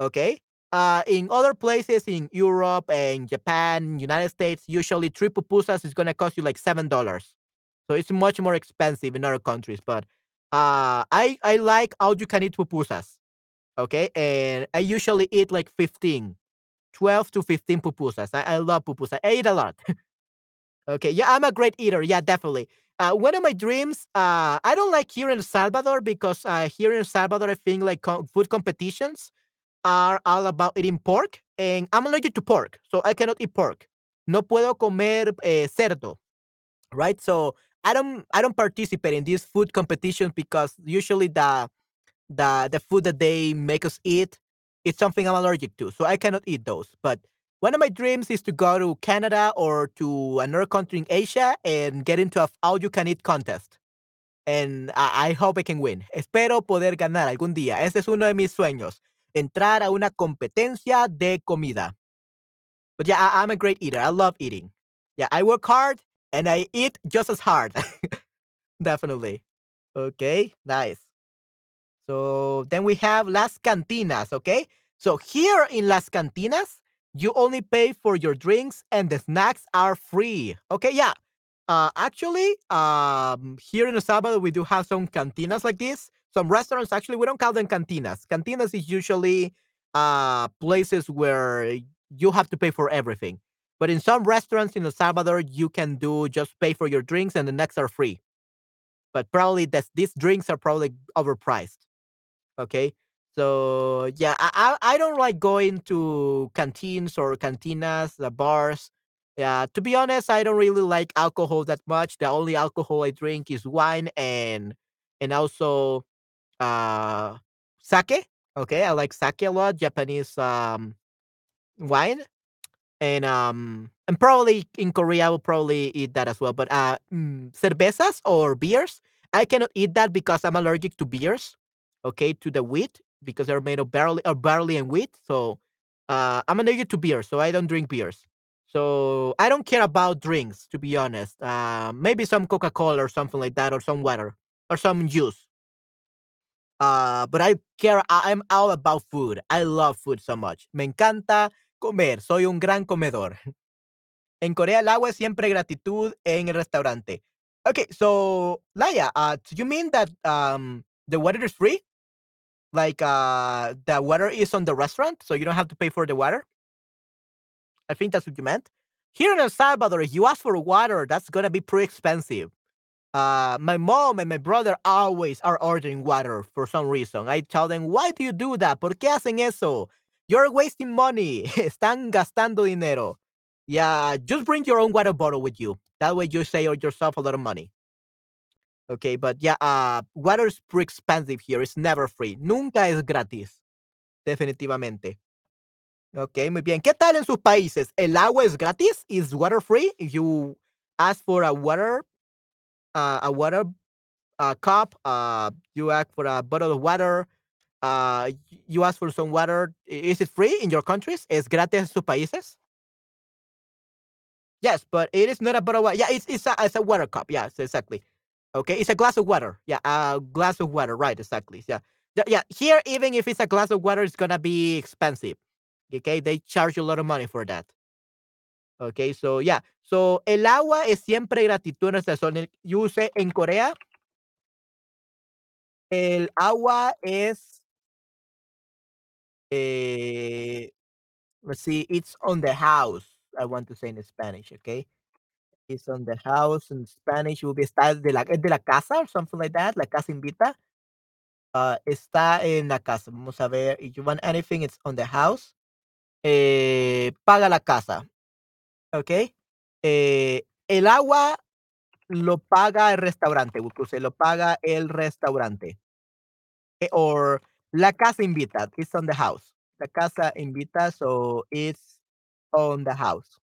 Okay. Uh, in other places in Europe and Japan, United States, usually three pupusas is gonna cost you like seven dollars. So it's much more expensive in other countries. But uh, I I like all you can eat pupusas. Okay, and I usually eat like 15, 12 to 15 pupusas. I, I love pupusas. I eat a lot. okay, yeah, I'm a great eater. Yeah, definitely. Uh, one of my dreams, uh, I don't like here in Salvador because uh, here in Salvador, I think like food competitions are all about eating pork, and I'm allergic to pork, so I cannot eat pork. No puedo comer eh, cerdo, right? So I don't I don't participate in these food competitions because usually the the the food that they make us eat is something I'm allergic to, so I cannot eat those. But one of my dreams is to go to Canada or to another country in Asia and get into a all you can eat contest. And I, I hope I can win. Espero poder ganar algún día. Ese es uno de mis sueños. entrar a una competencia de comida. But yeah, I, I'm a great eater. I love eating. Yeah, I work hard and I eat just as hard. Definitely. Okay, nice. So then we have Las Cantinas, okay? So here in Las Cantinas, you only pay for your drinks and the snacks are free. Okay, yeah. Uh, actually, um, here in El Salvador, we do have some cantinas like this. Some restaurants, actually, we don't call them cantinas. Cantinas is usually uh, places where you have to pay for everything. But in some restaurants in El Salvador, you can do just pay for your drinks and the next are free. But probably this, these drinks are probably overpriced. Okay. So yeah, I I don't like going to canteens or cantinas, the bars. Yeah, to be honest, I don't really like alcohol that much. The only alcohol I drink is wine and and also uh sake. Okay, I like sake a lot, Japanese um wine. And um and probably in Korea I will probably eat that as well. But uh mm, cervezas or beers, I cannot eat that because I'm allergic to beers. Okay, to the wheat because they're made of barley or barley and wheat. So uh, I'm allergic to beer, so I don't drink beers. So I don't care about drinks, to be honest. Uh, maybe some Coca Cola or something like that, or some water or some juice. Uh, but I care. I'm all about food. I love food so much. Me encanta comer. Soy un gran comedor. En Corea el agua es siempre gratitud en el restaurante. Okay, so Laya, uh, do you mean that um, the water is free? like uh the water is on the restaurant, so you don't have to pay for the water. I think that's what you meant. Here in El Salvador, if you ask for water, that's gonna be pretty expensive. Uh, my mom and my brother always are ordering water for some reason. I tell them, why do you do that? ¿Por qué hacen eso? You're wasting money. Están gastando dinero. Yeah, just bring your own water bottle with you. That way you save yourself a lot of money. Okay, but yeah, uh, water is pretty expensive here. It's never free. Nunca es gratis. Definitivamente. Ok, muy bien. ¿Qué tal en sus países? ¿El agua es gratis? ¿Is water free? If you ask for a water, uh, a water a cup, uh, you ask for a bottle of water, uh, you ask for some water, is it free in your countries? ¿Es gratis en sus países? Yes, but it is not a bottle of water. Yeah, it's, it's, a, it's a water cup. Yes, exactly. Okay, it's a glass of water. Yeah, a glass of water. Right, exactly. Yeah, yeah. Here, even if it's a glass of water, it's gonna be expensive. Okay, they charge you a lot of money for that. Okay, so yeah. So el agua es siempre gratuito en zona. You say en Corea, el agua es. Eh, let's see, it's on the house. I want to say in Spanish, okay? is on the house in Spanish will be está de la, de la casa or something like that. La casa invita. Uh, está en la casa. Vamos a ver. If you want anything, it's on the house. Eh, paga la casa. Ok. Eh, el agua lo paga el restaurante. Se lo paga el restaurante. Eh, or la casa invita. It's on the house. La casa invita, so it's on the house.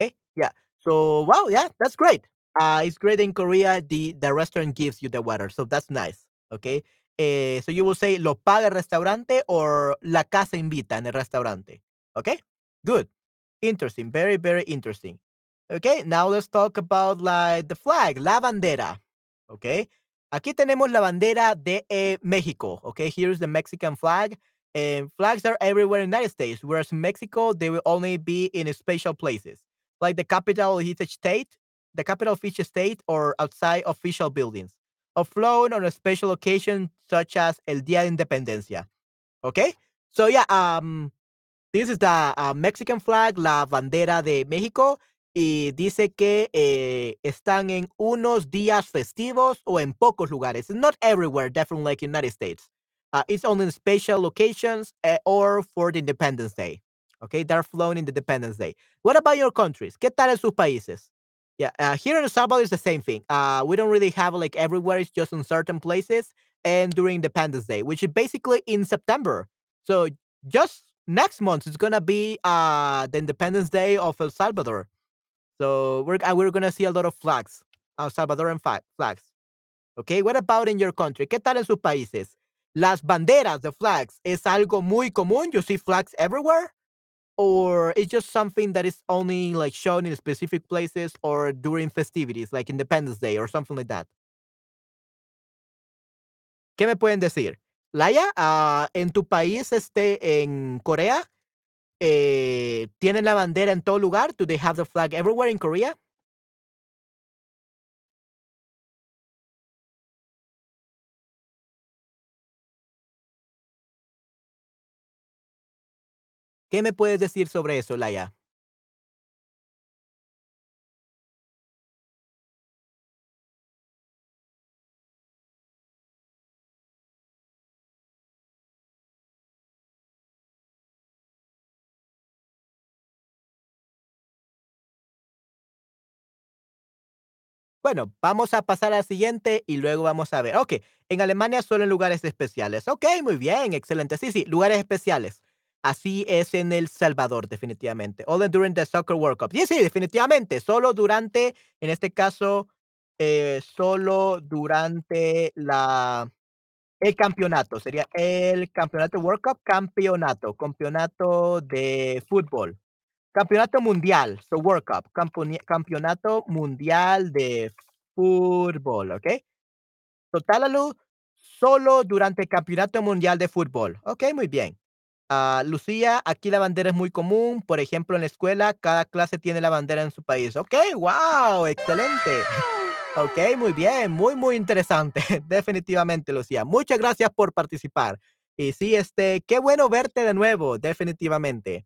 Okay. Yeah. So wow, yeah, that's great. Uh, it's great in Korea. The the restaurant gives you the water, so that's nice. Okay. Eh, so you will say lo paga el restaurante or la casa invita en el restaurante. Okay. Good. Interesting. Very very interesting. Okay. Now let's talk about like the flag, la bandera. Okay. Aquí tenemos la bandera de eh, México. Okay. Here's the Mexican flag. And flags are everywhere in the United States, whereas in Mexico, they will only be in special places like the capital of each state, the capital of each state, or outside official buildings, or flown on a special occasion such as El Día de Independencia. Okay, so yeah, um, this is the uh, Mexican flag, la bandera de México, y dice que eh, están en unos días festivos o en pocos lugares. not everywhere, definitely like United States. Uh, it's only in special locations uh, or for the Independence Day. Okay, they're flown in the Independence Day. What about your countries? ¿Qué tal en sus países? Yeah, uh, here in El Salvador is the same thing. Uh, we don't really have like everywhere. It's just in certain places and during Independence Day, which is basically in September. So just next month is gonna be uh the Independence Day of El Salvador. So we're uh, we're gonna see a lot of flags, El Salvadoran flags. Okay, what about in your country? ¿Qué tal en sus países? las banderas, the flags, es algo muy común. You see flags everywhere, or it's just something that is only like shown in specific places or during festivities, like Independence Day or something like that. ¿Qué me pueden decir? Laia, uh, en tu país, este, en Corea, eh, ¿tienen la bandera en todo lugar? Do they have the flag everywhere in Korea? ¿Qué me puedes decir sobre eso, Laia? Bueno, vamos a pasar al siguiente y luego vamos a ver. Ok, en Alemania solo en lugares especiales. Ok, muy bien, excelente. Sí, sí, lugares especiales. Así es en El Salvador, definitivamente. Only during the Soccer World Cup. Sí, sí, definitivamente. Solo durante, en este caso, eh, solo durante la el campeonato. Sería el campeonato World Cup, campeonato, campeonato de fútbol. Campeonato mundial, so World Cup, campeonato mundial de fútbol, ¿ok? Total solo durante el campeonato mundial de fútbol. Ok, muy bien. Uh, Lucía, aquí la bandera es muy común. Por ejemplo, en la escuela, cada clase tiene la bandera en su país. Ok, wow, excelente. Ok, muy bien, muy, muy interesante. Definitivamente, Lucía. Muchas gracias por participar. Y sí, este, qué bueno verte de nuevo, definitivamente.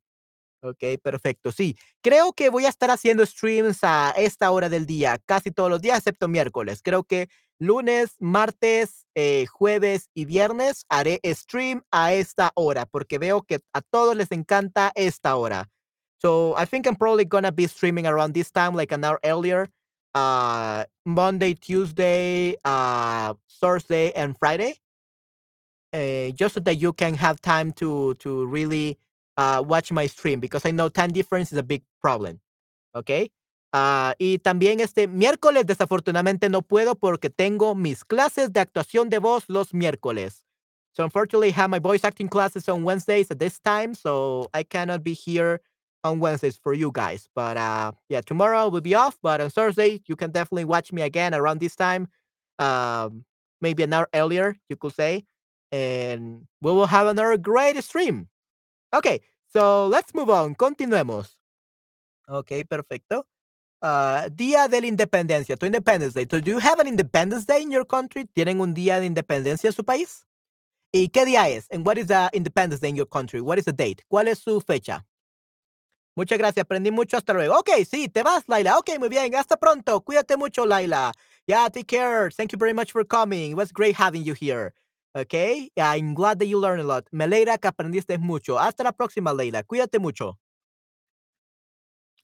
Ok, perfecto. Sí, creo que voy a estar haciendo streams a esta hora del día, casi todos los días, excepto miércoles. Creo que lunes, martes, eh, jueves y viernes haré stream a esta hora, porque veo que a todos les encanta esta hora. So I think I'm probably gonna be streaming around this time, like an hour earlier. Uh, Monday, Tuesday, uh, Thursday, and Friday. Uh, just so that you can have time to to really uh, watch my stream because I know time difference is a big problem. ¿Ok? Uh, y también este miércoles desafortunadamente no puedo porque tengo mis clases de actuación de voz los miércoles. So unfortunately I have my voice acting classes on Wednesdays at this time, so I cannot be here on Wednesdays for you guys. But uh, yeah, tomorrow will be off, but on Thursday you can definitely watch me again around this time. Um, maybe an hour earlier, you could say. And we will have another great stream. Ok, so let's move on. Continuemos. Ok, perfecto. Uh, día de la Independencia, tu Independence Day. So do you have an Independence Day in your country? ¿Tienen un día de independencia en su país? ¿Y qué día es? And what is the Independence Day in your country? What is the date? ¿Cuál es su fecha? Muchas gracias, aprendí mucho. Hasta luego. Ok, sí, te vas, Laila. Ok, muy bien. Hasta pronto. Cuídate mucho, Laila. Yeah, take care. Thank you very much for coming. It was great having you here. Ok, I'm glad that you learned a lot. Me que aprendiste mucho. Hasta la próxima, Leila. Cuídate mucho.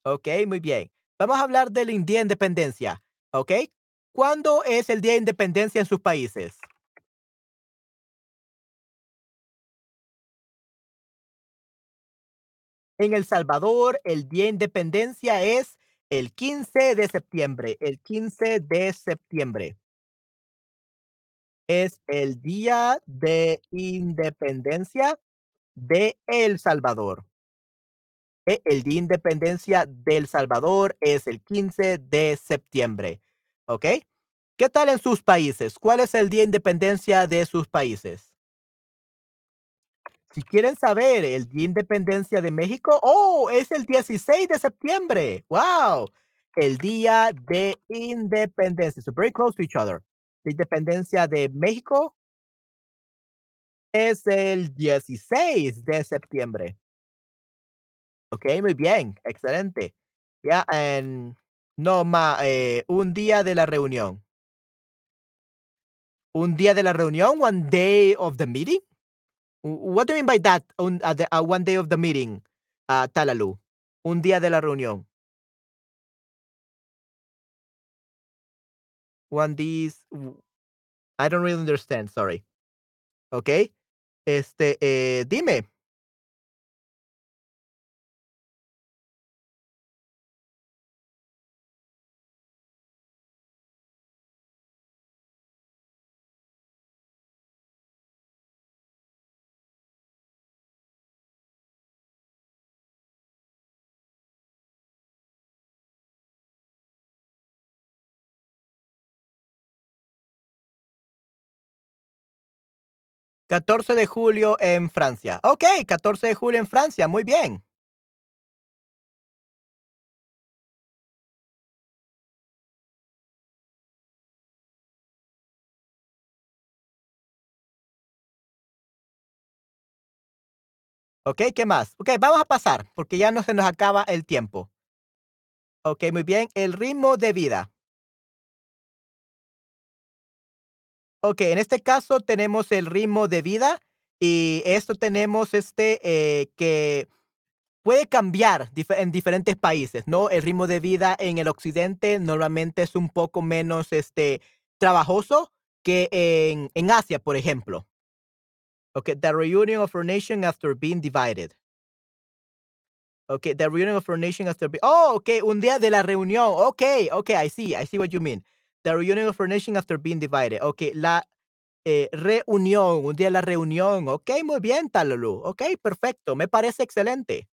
Ok, muy bien. Vamos a hablar del Día de Independencia. Ok, ¿cuándo es el Día de Independencia en sus países? En El Salvador, el Día de Independencia es el 15 de septiembre. El 15 de septiembre es el Día de Independencia de El Salvador. E, el Día de Independencia del Salvador es el 15 de septiembre. ¿Ok? ¿Qué tal en sus países? ¿Cuál es el Día de Independencia de sus países? Si quieren saber el Día de Independencia de México, oh, es el 16 de septiembre. Wow. El Día de Independencia. So very close to each other de independencia de México es el 16 de septiembre. Ok, muy bien, excelente. Ya, en no más, eh, un día de la reunión. Un día de la reunión, one day of the meeting. What do you mean by that? Un, uh, uh, one day of the meeting, uh, Talalu. Un día de la reunión. One these I don't really understand, sorry. ¿Ok? Este, eh, dime. 14 de julio en Francia. Ok, 14 de julio en Francia, muy bien. Ok, ¿qué más? Ok, vamos a pasar, porque ya no se nos acaba el tiempo. Ok, muy bien. El ritmo de vida. Ok, en este caso tenemos el ritmo de vida y esto tenemos este eh, que puede cambiar en diferentes países, ¿no? El ritmo de vida en el occidente normalmente es un poco menos este, trabajoso que en, en Asia, por ejemplo. Okay, the reunion of our nation after being divided. Okay, the reunion of our nation after being. Oh, okay, un día de la reunión. Okay, okay, I see, I see what you mean. The reunion of our nation after being divided. Okay, la eh, reunión, un día la reunión. Okay, muy bien, Talolu. Okay, perfecto, me parece excelente.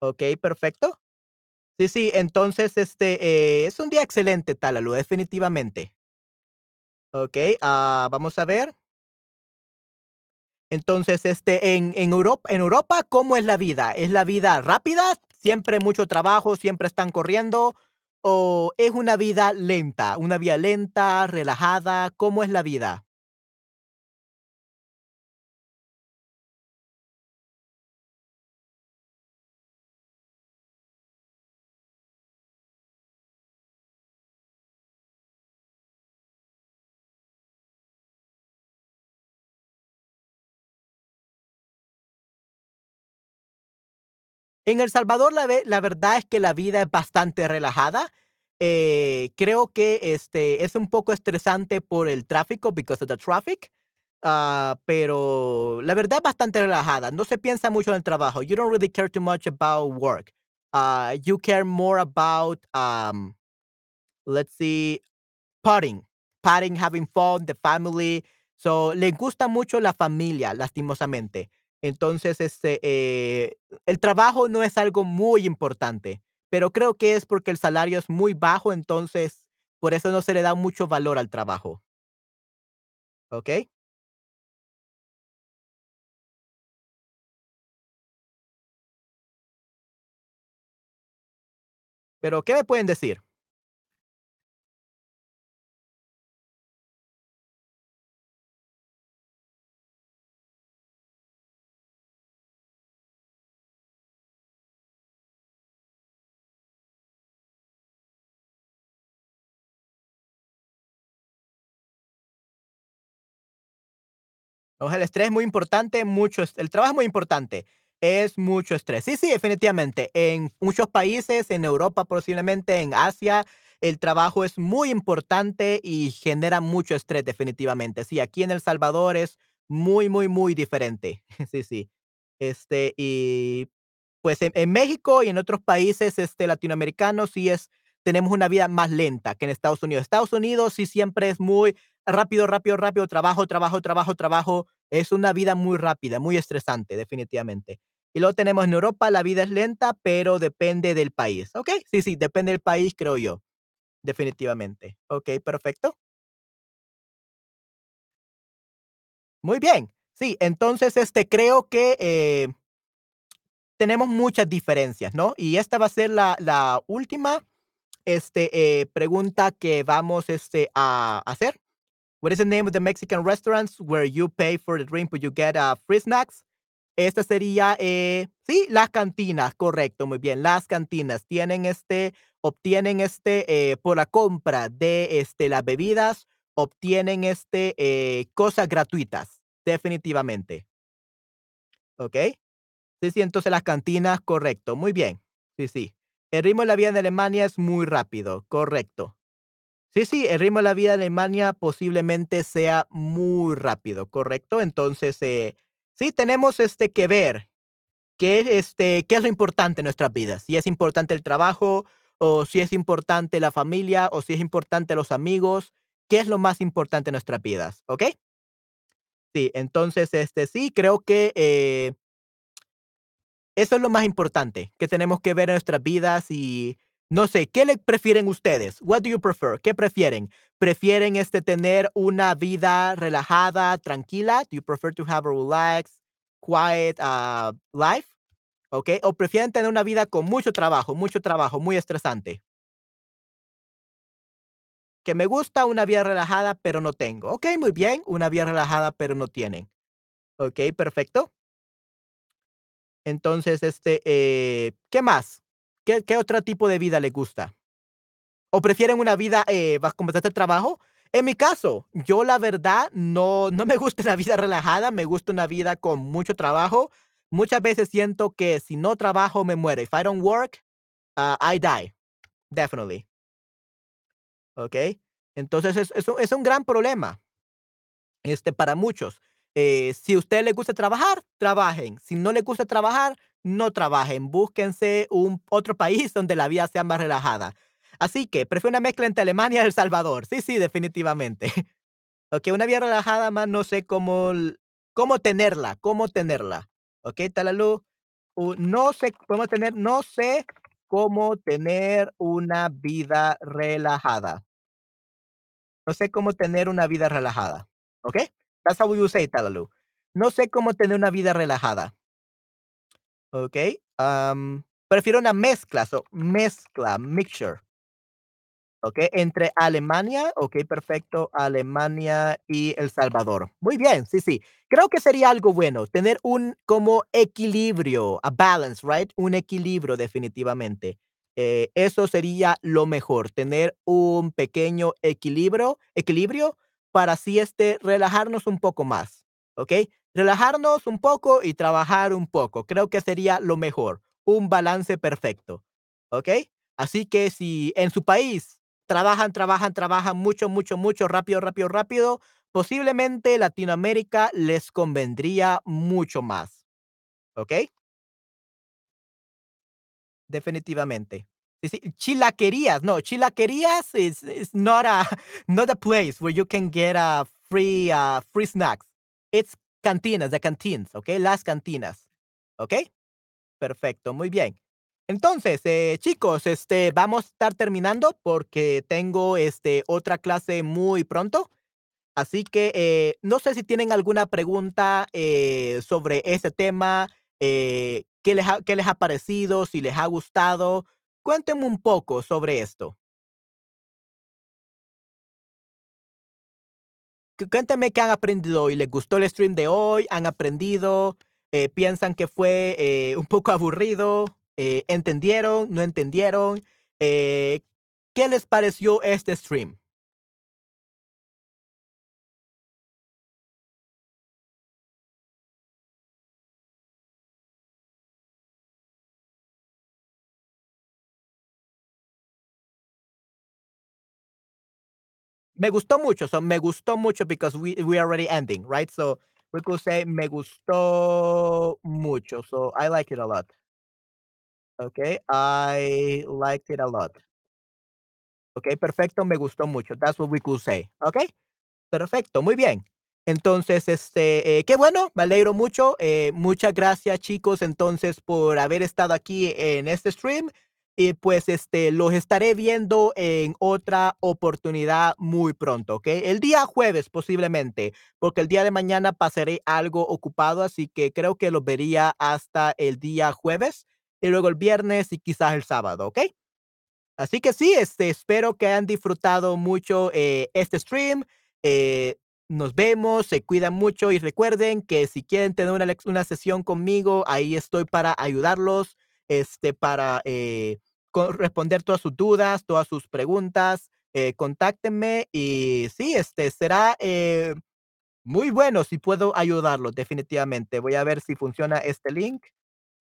Okay, perfecto. Sí, sí, entonces este eh, es un día excelente, Talalu, definitivamente. Ok, uh, vamos a ver. Entonces, este, en, en, Europa, en Europa, ¿cómo es la vida? ¿Es la vida rápida? ¿Siempre mucho trabajo? ¿Siempre están corriendo? ¿O es una vida lenta? ¿Una vida lenta, relajada? ¿Cómo es la vida? En El Salvador, la, verdad es que la vida es bastante relajada. Eh, creo que este es un poco estresante por el tráfico, because of the traffic. Uh, pero la verdad es bastante relajada. No se piensa mucho en el trabajo. You don't really care too much about work. Uh, you care more about, um, let's see, partying, partying, having fun, the family. So, le gusta mucho la familia, lastimosamente. Entonces, este, eh, el trabajo no es algo muy importante, pero creo que es porque el salario es muy bajo, entonces por eso no se le da mucho valor al trabajo. ¿Ok? Pero, ¿qué me pueden decir? O el estrés es muy importante, mucho, el trabajo es muy importante, es mucho estrés. Sí, sí, definitivamente. En muchos países, en Europa posiblemente, en Asia, el trabajo es muy importante y genera mucho estrés, definitivamente. Sí, aquí en El Salvador es muy, muy, muy diferente. Sí, sí. Este, y pues en, en México y en otros países este, latinoamericanos sí es, tenemos una vida más lenta que en Estados Unidos. Estados Unidos sí siempre es muy rápido, rápido, rápido, trabajo, trabajo, trabajo, trabajo. Es una vida muy rápida, muy estresante, definitivamente. Y luego tenemos en Europa, la vida es lenta, pero depende del país. ¿Ok? Sí, sí, depende del país, creo yo. Definitivamente. Ok, perfecto. Muy bien. Sí, entonces, este, creo que eh, tenemos muchas diferencias, ¿no? Y esta va a ser la, última este, eh, pregunta que vamos este, a hacer. What is the name of the Mexican restaurants where you pay for the drink but you get uh, free snacks? Esta sería, eh, sí, las cantinas, correcto, muy bien. Las cantinas tienen este, obtienen este, eh, por la compra de este, las bebidas, obtienen este, eh, cosas gratuitas, definitivamente. ¿Ok? Sí, sí, entonces las cantinas, correcto, muy bien. Sí, sí. El ritmo de la vida en Alemania es muy rápido, correcto. Sí, sí, el ritmo de la vida en Alemania posiblemente sea muy rápido, ¿correcto? Entonces, eh, sí tenemos este que ver qué, este, qué es lo importante en nuestras vidas. Si es importante el trabajo, o si es importante la familia, o si es importante los amigos, qué es lo más importante en nuestras vidas, ¿ok? Sí, entonces, este, sí, creo que eh, eso es lo más importante que tenemos que ver en nuestras vidas y no sé, ¿qué le prefieren ustedes? What do you prefer? ¿Qué prefieren? prefieren este tener una vida relajada, tranquila? Do you prefer to have a relaxed, quiet uh, life? O prefieren tener una vida con mucho trabajo, mucho trabajo, muy estresante. Que me gusta una vida relajada, pero no tengo. Ok, muy bien. Una vida relajada, pero no tienen. Ok, perfecto. Entonces, este, eh, ¿qué más? ¿Qué, ¿Qué, otro tipo de vida les gusta? ¿O prefieren una vida eh, con bastante trabajo? En mi caso, yo la verdad no, no me gusta una vida relajada, me gusta una vida con mucho trabajo. Muchas veces siento que si no trabajo me muero. If I don't work, uh, I die. Definitely. ¿Ok? Entonces es, es, es un gran problema este, para muchos. Eh, si a usted le gusta trabajar, trabajen. Si no le gusta trabajar, no trabajen. Búsquense un otro país donde la vida sea más relajada. Así que prefiero una mezcla entre Alemania y El Salvador. Sí, sí, definitivamente. ok, una vida relajada más no sé cómo, cómo tenerla, cómo tenerla. Ok, Talalu. Uh, no sé, podemos tener, no sé cómo tener una vida relajada. No sé cómo tener una vida relajada. ¿Ok? That's how will say it, Talalu. No sé cómo tener una vida relajada. ¿Ok? Um, prefiero una mezcla, so mezcla, mixture. ¿Ok? Entre Alemania, ok, perfecto, Alemania y El Salvador. Muy bien, sí, sí. Creo que sería algo bueno tener un como equilibrio, a balance, right? Un equilibrio definitivamente. Eh, eso sería lo mejor, tener un pequeño equilibrio, equilibrio para así este, relajarnos un poco más, ¿ok? Relajarnos un poco y trabajar un poco. Creo que sería lo mejor, un balance perfecto, ¿ok? Así que si en su país trabajan, trabajan, trabajan mucho, mucho, mucho, rápido, rápido, rápido, posiblemente Latinoamérica les convendría mucho más. ¿Ok? Definitivamente. Chilaquerías, no, chilaquerías is, is not a not a place where you can get a free uh, free snacks. It's cantinas, the canteens, okay? Las cantinas. ¿Ok? Perfecto, muy bien. Entonces, eh, chicos, este, vamos a estar terminando porque tengo este, otra clase muy pronto. Así que eh, no sé si tienen alguna pregunta eh, sobre ese tema, eh, ¿qué, les ha, qué les ha parecido, si les ha gustado. Cuéntenme un poco sobre esto. Cuéntenme qué han aprendido hoy. ¿Les gustó el stream de hoy? ¿Han aprendido? Eh, ¿Piensan que fue eh, un poco aburrido? Eh, ¿Entendieron? ¿No entendieron? ¿Qué les pareció este stream? Me gustó mucho, so me gustó mucho because we we already ending, right? So we could say me gustó mucho, so I like it a lot. Okay, I liked it a lot. Okay, perfecto, me gustó mucho. That's what we could say. Okay, perfecto, muy bien. Entonces, este, eh, qué bueno, me alegro mucho. Eh, muchas gracias, chicos, entonces, por haber estado aquí en este stream. Y pues, este, los estaré viendo en otra oportunidad muy pronto, ¿ok? El día jueves, posiblemente, porque el día de mañana pasaré algo ocupado, así que creo que los vería hasta el día jueves y luego el viernes y quizás el sábado, ¿ok? Así que sí, este, espero que hayan disfrutado mucho eh, este stream. Eh, nos vemos, se cuidan mucho y recuerden que si quieren tener una, una sesión conmigo, ahí estoy para ayudarlos, este, para eh, responder todas sus dudas, todas sus preguntas. Eh, contáctenme y sí, este será eh, muy bueno si puedo ayudarlos, definitivamente. Voy a ver si funciona este link.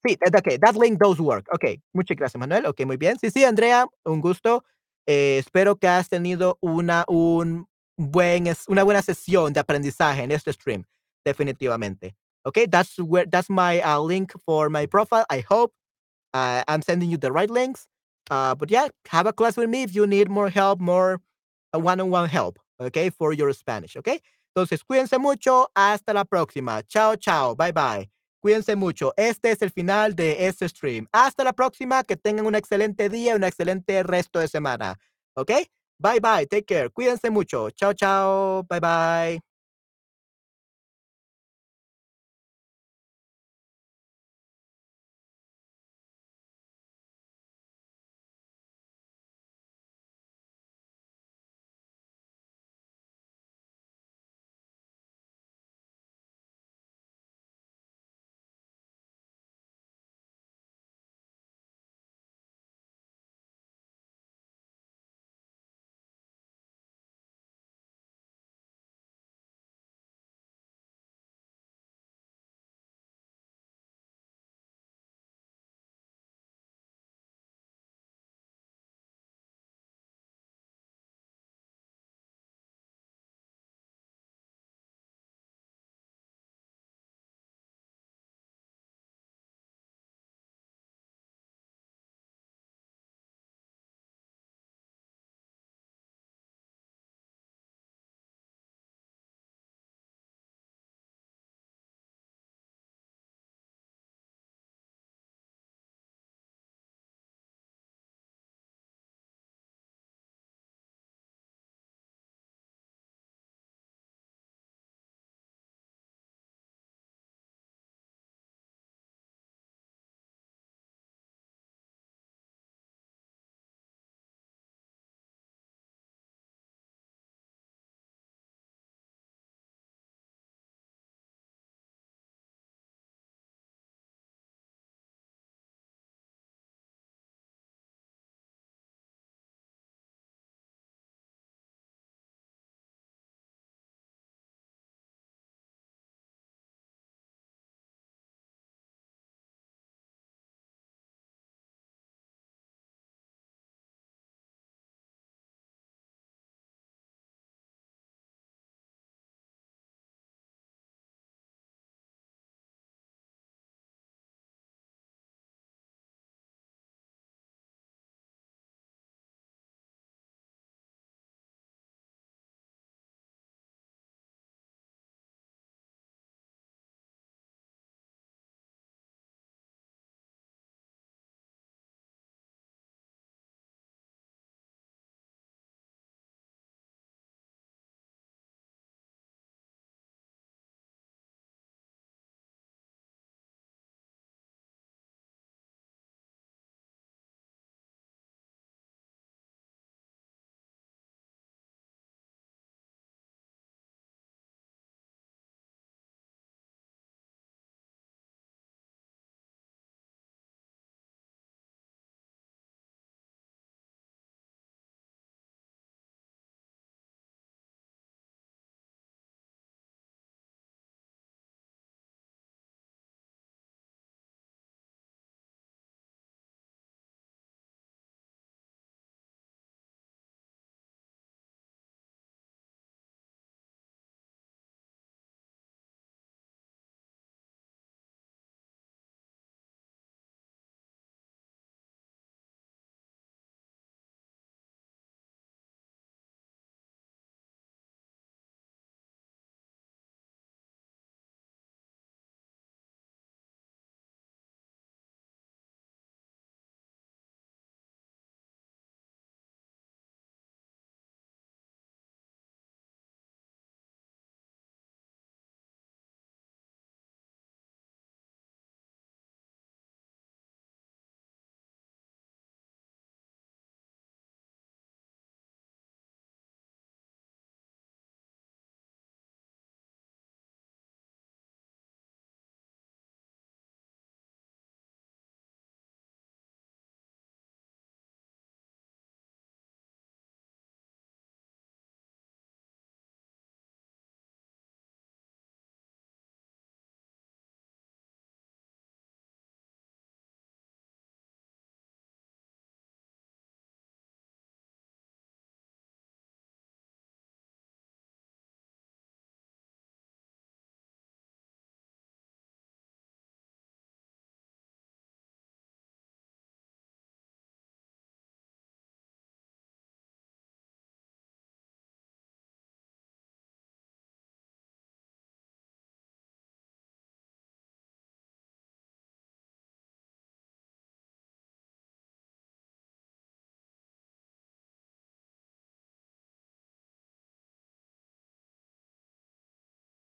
Sí, ok, that link does work. Ok, muchas gracias, Manuel. Ok, muy bien. Sí, sí, Andrea, un gusto. Eh, espero que has tenido una, un buen, una buena sesión de aprendizaje en este stream, definitivamente. Okay, that's where that's my uh, link for my profile. I hope uh, I'm sending you the right links. Uh, but yeah, have a class with me if you need more help, more one-on-one -on -one help, okay, for your Spanish, okay? Entonces, cuídense mucho. Hasta la próxima. Chao, chao. Bye, bye. Cuídense mucho. Este es el final de este stream. Hasta la próxima. Que tengan un excelente día un excelente resto de semana. ¿Ok? Bye bye, take care. Cuídense mucho. Chao, chao. Bye bye.